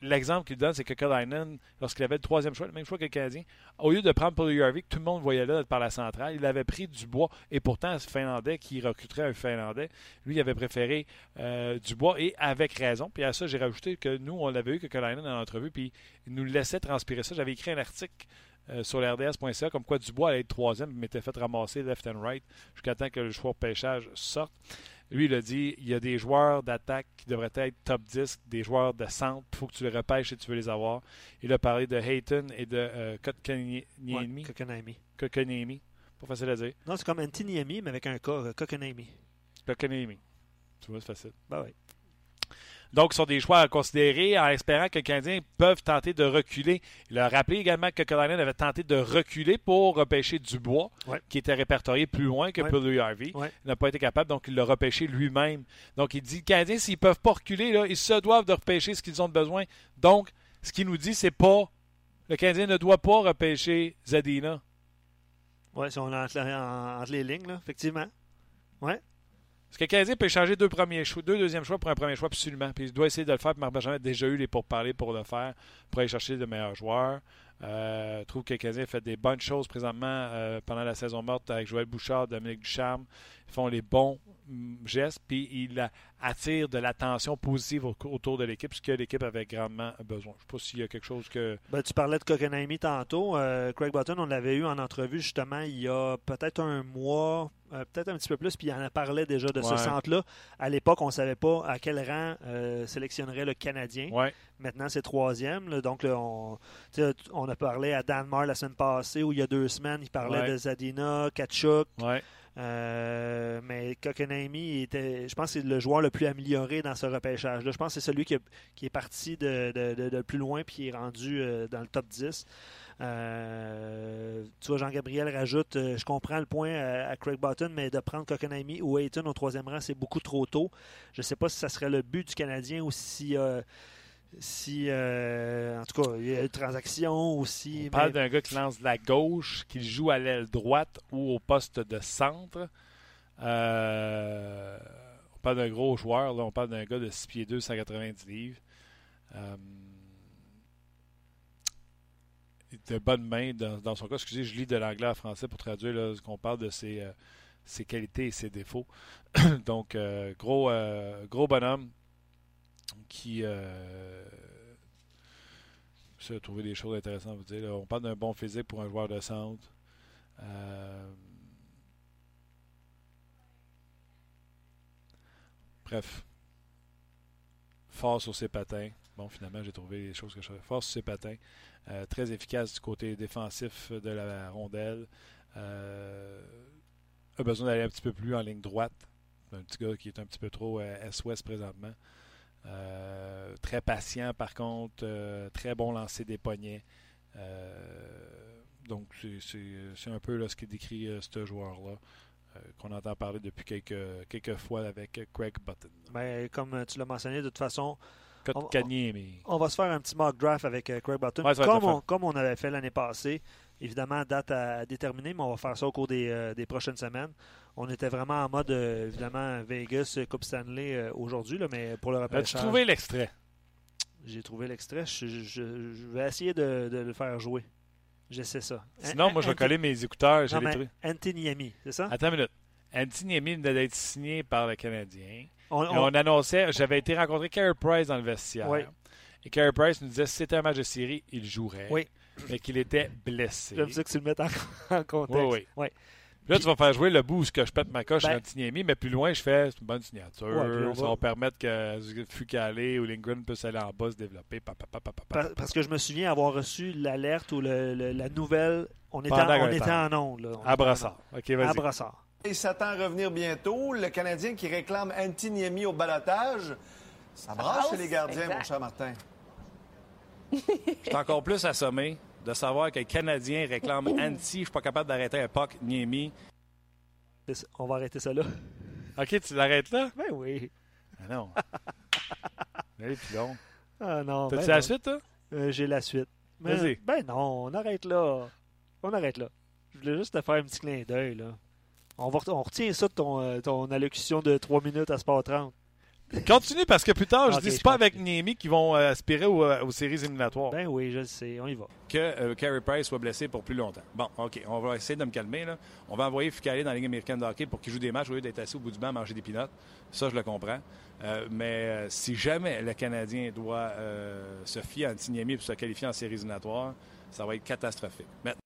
L'exemple qu'il donne, c'est que Kalainen, lorsqu'il avait le troisième choix, le même choix que le Canadien, au lieu de prendre Paul que tout le monde voyait là par la centrale, il avait pris Dubois. Et pourtant, ce Finlandais qui recruterait un Finlandais, lui, il avait préféré euh, Dubois et avec raison. Puis à ça, j'ai rajouté que nous, on l'avait eu que Kalainen dans l'entrevue, puis il nous laissait transpirer ça. J'avais écrit un article euh, sur l'RDS.ca comme quoi Dubois allait être troisième, il m'était fait ramasser left and right jusqu'à temps que le choix pêchage sorte. Lui, il a dit il y a des joueurs d'attaque qui devraient être top 10, des joueurs de centre. Il faut que tu les repêches si tu veux les avoir. Il a parlé de Hayton et de euh, Kotkaniemi. Kokonami. Kotkaniemi. Pas facile à dire. Non, c'est comme Antiniemi, mais avec un K, euh, Kokonami. Kotkaniemi. Tu vois, c'est facile. Ben oui. Donc, ce sont des choix à considérer en espérant que les Canadiens peuvent tenter de reculer. Il a rappelé également que Carolina avait tenté de reculer pour repêcher Dubois, Ouais. qui était répertorié plus loin que Ouais. Harvey. Ouais. Il n'a pas été capable, donc il l'a repêché lui-même. Donc, il dit, les Canadiens, s'ils ne peuvent pas reculer, là, ils se doivent de repêcher ce qu'ils ont besoin. Donc, ce qu'il nous dit, c'est pas... Le Canadien ne doit pas repêcher Zadina. Oui, si on est entre, en- entre les lignes, là, effectivement. Ouais. Parce que Canadien peut échanger deux, premiers choix, deux deuxièmes choix pour un premier choix, absolument. Puis il doit essayer de le faire. Puis Marc Benjamin a déjà eu les pourparlers pour le faire, pour aller chercher de meilleurs joueurs. Euh, je trouve que Canadien fait des bonnes choses présentement euh, pendant la saison morte avec Joël Bouchard, Dominique Ducharme. Ils font les bons mm, gestes, puis ils attirent de l'attention positive au- autour de l'équipe, ce que l'équipe avait grandement besoin. Je ne sais pas s'il y a quelque chose que. Ben, tu parlais de Kokonami tantôt. Euh, Craig Button, on l'avait eu en entrevue justement il y a peut-être un mois, euh, peut-être un petit peu plus, puis il en a parlé déjà de ce centre-là. À l'époque, on ne savait pas à quel rang euh, sélectionnerait le Canadien. Ouais. Maintenant, c'est troisième. là. donc, là, on, a parlé à Danmar la semaine passée ou il y a deux semaines, il parlait Ouais. de Zadina, Kachuk. Euh, mais Kokonami était, je pense, que c'est le joueur le plus amélioré dans ce repêchage-là. Je pense que c'est celui qui, est parti de, plus loin puis est rendu euh, dans le top 10. Euh, tu vois, Jean-Gabriel rajoute Je comprends le point à, Craig Button, mais de prendre Kokonami ou Hayton au troisième rang, c'est beaucoup trop tôt. Je ne sais pas si ça serait le but du Canadien ou si. Si euh, en tout cas, il y a une transaction aussi. On parle d'un gars qui lance de la gauche, qui joue à l'aile droite ou au poste de centre. Euh, on parle d'un gros joueur, là. on parle d'un gars de 6 pieds 2, 190 livres. Euh, de bonne main dans, dans son cas. Excusez, je lis de l'anglais à français pour traduire là, qu'on parle de ses, euh, ses qualités et ses défauts. Donc, gros, gros bonhomme qui euh, ça, trouver des choses intéressantes à vous dire. On parle d'un bon physique pour un joueur de centre. Euh, Bref. Fort sur ses patins. Bon, finalement, j'ai trouvé les choses que je savais. Fort sur ses patins. Euh, très efficace du côté défensif de la rondelle. Euh, a besoin d'aller un petit peu plus en ligne droite. Un petit gars qui est un petit peu trop euh, S-Ouest présentement. Euh, très patient par contre, euh, très bon lancer des poignets. Euh, donc c'est- un peu là, ce qui décrit ce joueur-là qu'on entend parler depuis quelques, quelques fois avec Craig Button. Ben, comme tu l'as mentionné, de toute façon, On- mais va se faire un petit mock draft avec Craig Button, Ouais, comme, on, comme on avait fait l'année passée. Évidemment, date à déterminer, mais on va faire ça au cours des, euh, des prochaines semaines. On était vraiment en mode, euh, évidemment, Vegas, euh, Coupe Stanley euh, aujourd'hui, là, mais pour le as-tu repêchage, trouvé l'extrait? j'ai trouvé l'extrait. Je, je- je vais essayer de, de le faire jouer. J'essaie ça. Sinon, moi, je vais Anti- coller mes écouteurs. Je Non. Antiniemi, c'est ça? Attends une minute. Antiniemi venait d'être signé par le Canadien. On- on- on annonçait, j'avais été rencontrer Carey Price dans le vestiaire. Oui. Et Carey Price nous disait si c'était un match de série, il jouerait. Oui. Mais qu'il était blessé. J'aime ça que tu le mettes en, en contexte. Oui, oui. Ouais. Là, tu vas faire jouer le bout où ce que je pète ma coche Ben- Antiniemi, mais plus loin, je fais c'est une bonne signature. Ouais, puis on ça va- va permettre que Fucalé ou Lindgren puissent aller en bas, se développer. pa, pa, pa, pa, pa, pa. Par- Parce que je me souviens avoir reçu l'alerte ou le- le- la nouvelle. On était, en, on était en onde. À Brassard. OK. À vas-y. Brassard. Il s'attend à revenir bientôt. Le Canadien qui réclame Antiniemi au balotage. Ça brasse chez les gardiens, exact. mon cher Martin. Je suis encore plus assommé de savoir que le Canadien réclame anti. Je suis pas capable d'arrêter un puck, Niemi. On va arrêter ça là. OK, tu l'arrêtes là? Ben oui. Ah non. Allez, puis long. Ah non. T'as-tu ben la non. suite, toi? Euh, J'ai la suite. Mais- Vas-y. Ben non, on arrête là. On arrête là. Je voulais juste te faire un petit clin d'œil là. On, va, ret- on retient ça de ton, euh, ton allocution de 3 minutes à Sport 30. Continue parce que plus tard, je Ok, dis c'est je pas avec Niemi qui vont euh, aspirer aux, euh, aux séries éliminatoires. Ben oui, je le sais, on y va. Que euh, Carey Price soit blessé pour plus longtemps. Bon, OK, on va essayer de me calmer. Là. On va envoyer Fucalé dans la Ligue américaine de hockey pour qu'il joue des matchs au lieu d'être assis au bout du banc à manger des pinottes. Ça, je le comprends. Euh, mais euh, si jamais le Canadien doit euh, se fier à Antiniemi pour se qualifier en séries éliminatoires, ça va être catastrophique. Maintenant,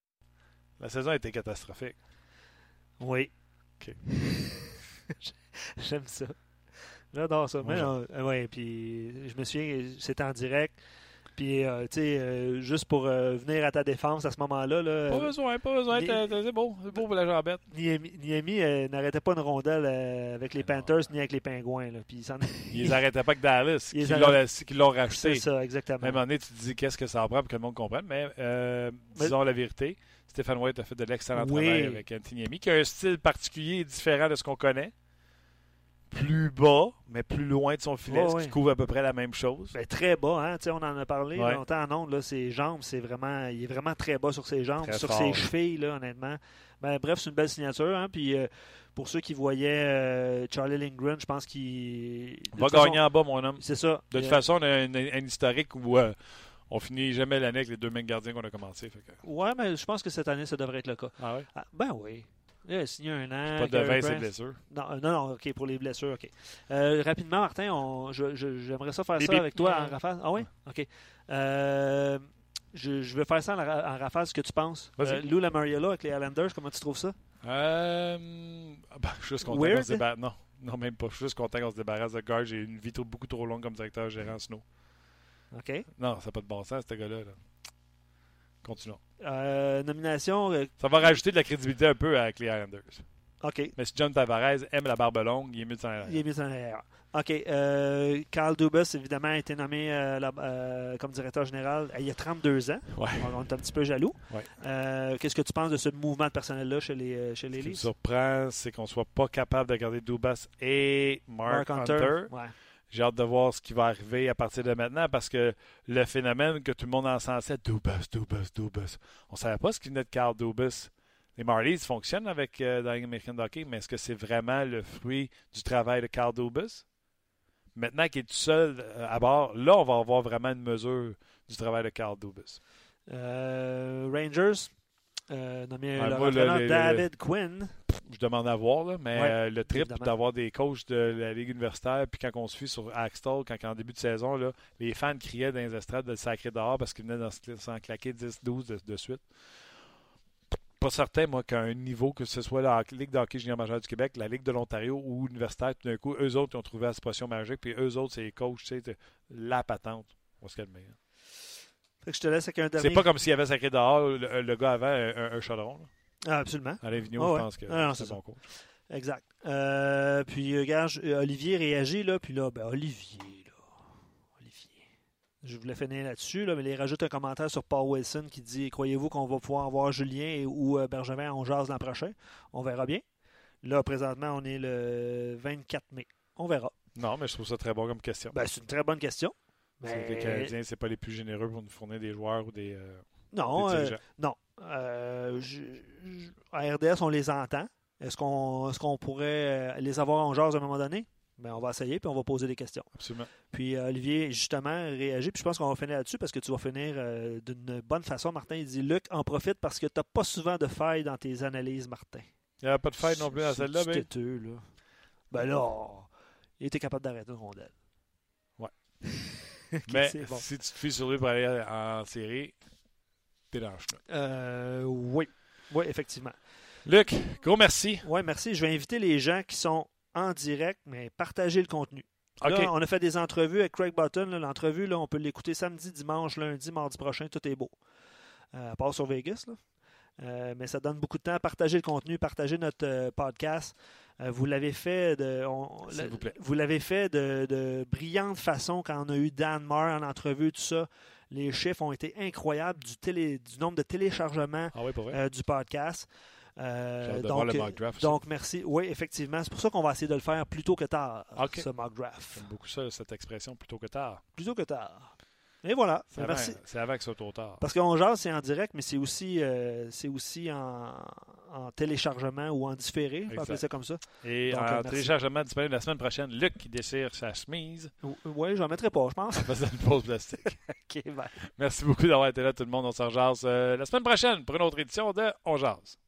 La saison a été catastrophique. Oui. OK. J'aime ça. J'adore ça. Mais, euh, ouais, puis je me souviens, c'était en direct. Puis, euh, tu sais, euh, juste pour euh, venir à ta défense à ce moment-là, là, Pas besoin, pas besoin. C'est beau, c'est beau pour la jambette. Niemi, Niemi, n'arrêtait pas une rondelle avec les Panthers ni avec les Pingouins. Là. Puis Ils les arrêtaient pas que Dallas, qui l'ont l'ont C'est racheté. ça, exactement. Même année, tu te dis qu'est-ce que ça en prend pour que le monde comprenne. Mais, euh, Mais- disons la vérité, Stéphane White a fait de l'excellent Oui. travail avec Antiniemi, qui a un style particulier et différent de ce qu'on connaît. Plus bas, mais plus loin de son filet, ce qui couvre à peu près la même chose. Ben, très bas, hein? On en a parlé Ouais. longtemps en ondes. Là, ses jambes, c'est vraiment, il est vraiment très bas sur ses jambes, Très sur fort, ses oui. chevilles, là, honnêtement. Ben, bref, c'est une belle signature. Hein? Puis euh, pour ceux qui voyaient euh, Charlie Lindgren, je pense qu'il Va façon, gagner en bas, mon homme. C'est ça. De toute Euh, façon, on a un, un historique où on finit jamais l'année avec les deux mêmes gardiens qu'on a commencé. fait que- Ouais, mais je pense que cette année, ça devrait être le cas. Ah ouais? Ah, ben oui. Il a signé un an. Pas de Carey vin, c'est Price. blessure. Non, euh, non, non, ok, pour les blessures, ok. Euh, rapidement, Martin, on, je- je- j'aimerais ça faire Bip, ça avec toi en rafale. Ah oui? Ok. Euh, je, je vais faire ça en, en rafale, ce que tu penses. Vas-y. Euh, Lou Lamariella avec les Islanders, comment tu trouves ça? Euh, ah ben, je suis juste content Weird? qu'on se débarrasse. Non, non, même pas. Je suis juste content qu'on se débarrasse de Gard. J'ai une vie trop- beaucoup trop longue comme directeur gérant Snow. OK. Non, ça n'a pas de bon sens, ce gars-là. là. Continuons. Euh, nomination, euh, Ça va rajouter de la crédibilité un peu avec les Islanders. OK. Mais si John Tavares aime la barbe longue, il est mieux de s'en Il est mis en arrière. OK. Euh, Carl Dubas, évidemment, a été nommé euh, là- euh, comme directeur général. Euh, Il a 32 ans. Ouais. On, on est un petit peu jaloux. Ouais. Euh, Qu'est-ce que tu penses de ce mouvement de personnel-là chez les, euh, chez les Ce qui me Leafs? surprend, c'est qu'on soit pas capable de garder Dubas et Mark, Hunter. Ouais. J'ai hâte de voir ce qui va arriver à partir de maintenant parce que le phénomène que tout le monde encensait, Dubas, Dubas, Dubas, on savait pas ce qui venait de Carl Dubas. Les Marlies fonctionnent avec euh, dans l'American Hockey, mais est-ce que c'est vraiment le fruit du travail de Carl Dubas? Maintenant qu'il est tout seul euh, à bord, là, on va avoir vraiment une mesure du travail de Carl Dubas. Euh, Rangers, euh, nommé le- David Quinn. Je demande à voir, là, mais Ouais, euh, le trip d'avoir des coachs de la Ligue universitaire, puis quand on suit sur Axtell, quand en début de saison, là, les fans criaient dans les estrades de le sacrer dehors parce qu'il venait d'en se- s'en claquer 10-12 de, de suite. Pas certain, moi, qu'à un niveau, que ce soit la Ligue de hockey junior majeur du Québec, la Ligue de l'Ontario ou universitaire, tout d'un coup, eux autres, ils ont trouvé la situation magique, puis eux autres, c'est les coachs, tu sais, de- la patente. On va se calmer. hein. Fait que je te laisse avec un dernier. C'est pas comme s'il avait sacré dehors le, le gars avant un, un- un chaudron. là. Ah, absolument. Alain Vigneault, Ah je pense que Ah c'est bon coach. Exact. Euh, puis, euh, regarde, euh, Olivier réagit, là, puis là, ben, Olivier, là. Olivier. Je voulais finir là-dessus, là, mais il rajoute un commentaire sur Paul Wilson qui dit Croyez-vous qu'on va pouvoir avoir Julien et, ou euh, Bergevin en jazz l'an prochain? On verra bien. Là, présentement, on est le 24 mai. On verra. Non, mais je trouve ça très bon comme question. Ben, c'est une très bonne question. Mais- Les Canadiens, c'est pas les plus généreux pour nous fournir des joueurs ou des, euh, Non, des dirigeants. non. Euh, je- je- à RDS, on les entend. Est-ce qu'on est qu'on pourrait euh, les avoir en jazz à un moment donné? Ben, on va essayer, puis on va poser des questions. Absolument. Puis euh, Olivier, justement, réagit. Puis je pense qu'on va finir là-dessus parce que tu vas finir euh, d'une bonne façon. Martin, il dit Luc, en profite parce que tu n'as pas souvent de failles dans tes analyses, Martin. Il n'y avait pas de fête non plus dans celle-là, mais têteux, là. Ben là, il était capable d'arrêter une rondelle. Ouais. Ok, mais bon. si tu te fies sur lui pour aller en série, Euh, oui. Oui, effectivement. Luc, gros merci. Oui, merci. Je vais inviter les gens qui sont en direct, mais partagez le contenu. On a fait des entrevues avec Craig Button. L'entrevue, là, on peut l'écouter samedi, dimanche, lundi, mardi prochain. Tout est beau. Euh, à part sur Vegas. là. Euh, mais ça donne beaucoup de temps. Partagez le contenu, partagez notre euh, podcast. Vous l'avez fait de, on- S'il vous plaît. vous l'avez fait de, de brillante façon quand on a eu Dan Marr en entrevue, tout ça. Les chiffres ont été incroyables du, télé, du nombre de téléchargements Ah oui, euh, du podcast. Euh, donc, euh, draft donc, merci. Oui, effectivement. C'est pour ça qu'on va essayer de le faire plus tôt que tard, ce mock draft. J'aime beaucoup ça, cette expression, plutôt que tard. Plus tôt que tard. Et voilà. C'est avant, Merci. c'est avant que ce soit trop tard. Parce qu'on jase, c'est en direct, mais c'est aussi, euh, c'est aussi en, en téléchargement ou en différé. On appeler ça comme ça. Et Donc, en euh, téléchargement disponible la semaine prochaine, Luc qui déchire sa chemise Oui, j'en mettrai pas, je pense. en faisant une pause plastique. OK, bye. Merci beaucoup d'avoir été là, tout le monde. On se rejase euh, la semaine prochaine pour une autre édition de On Jase.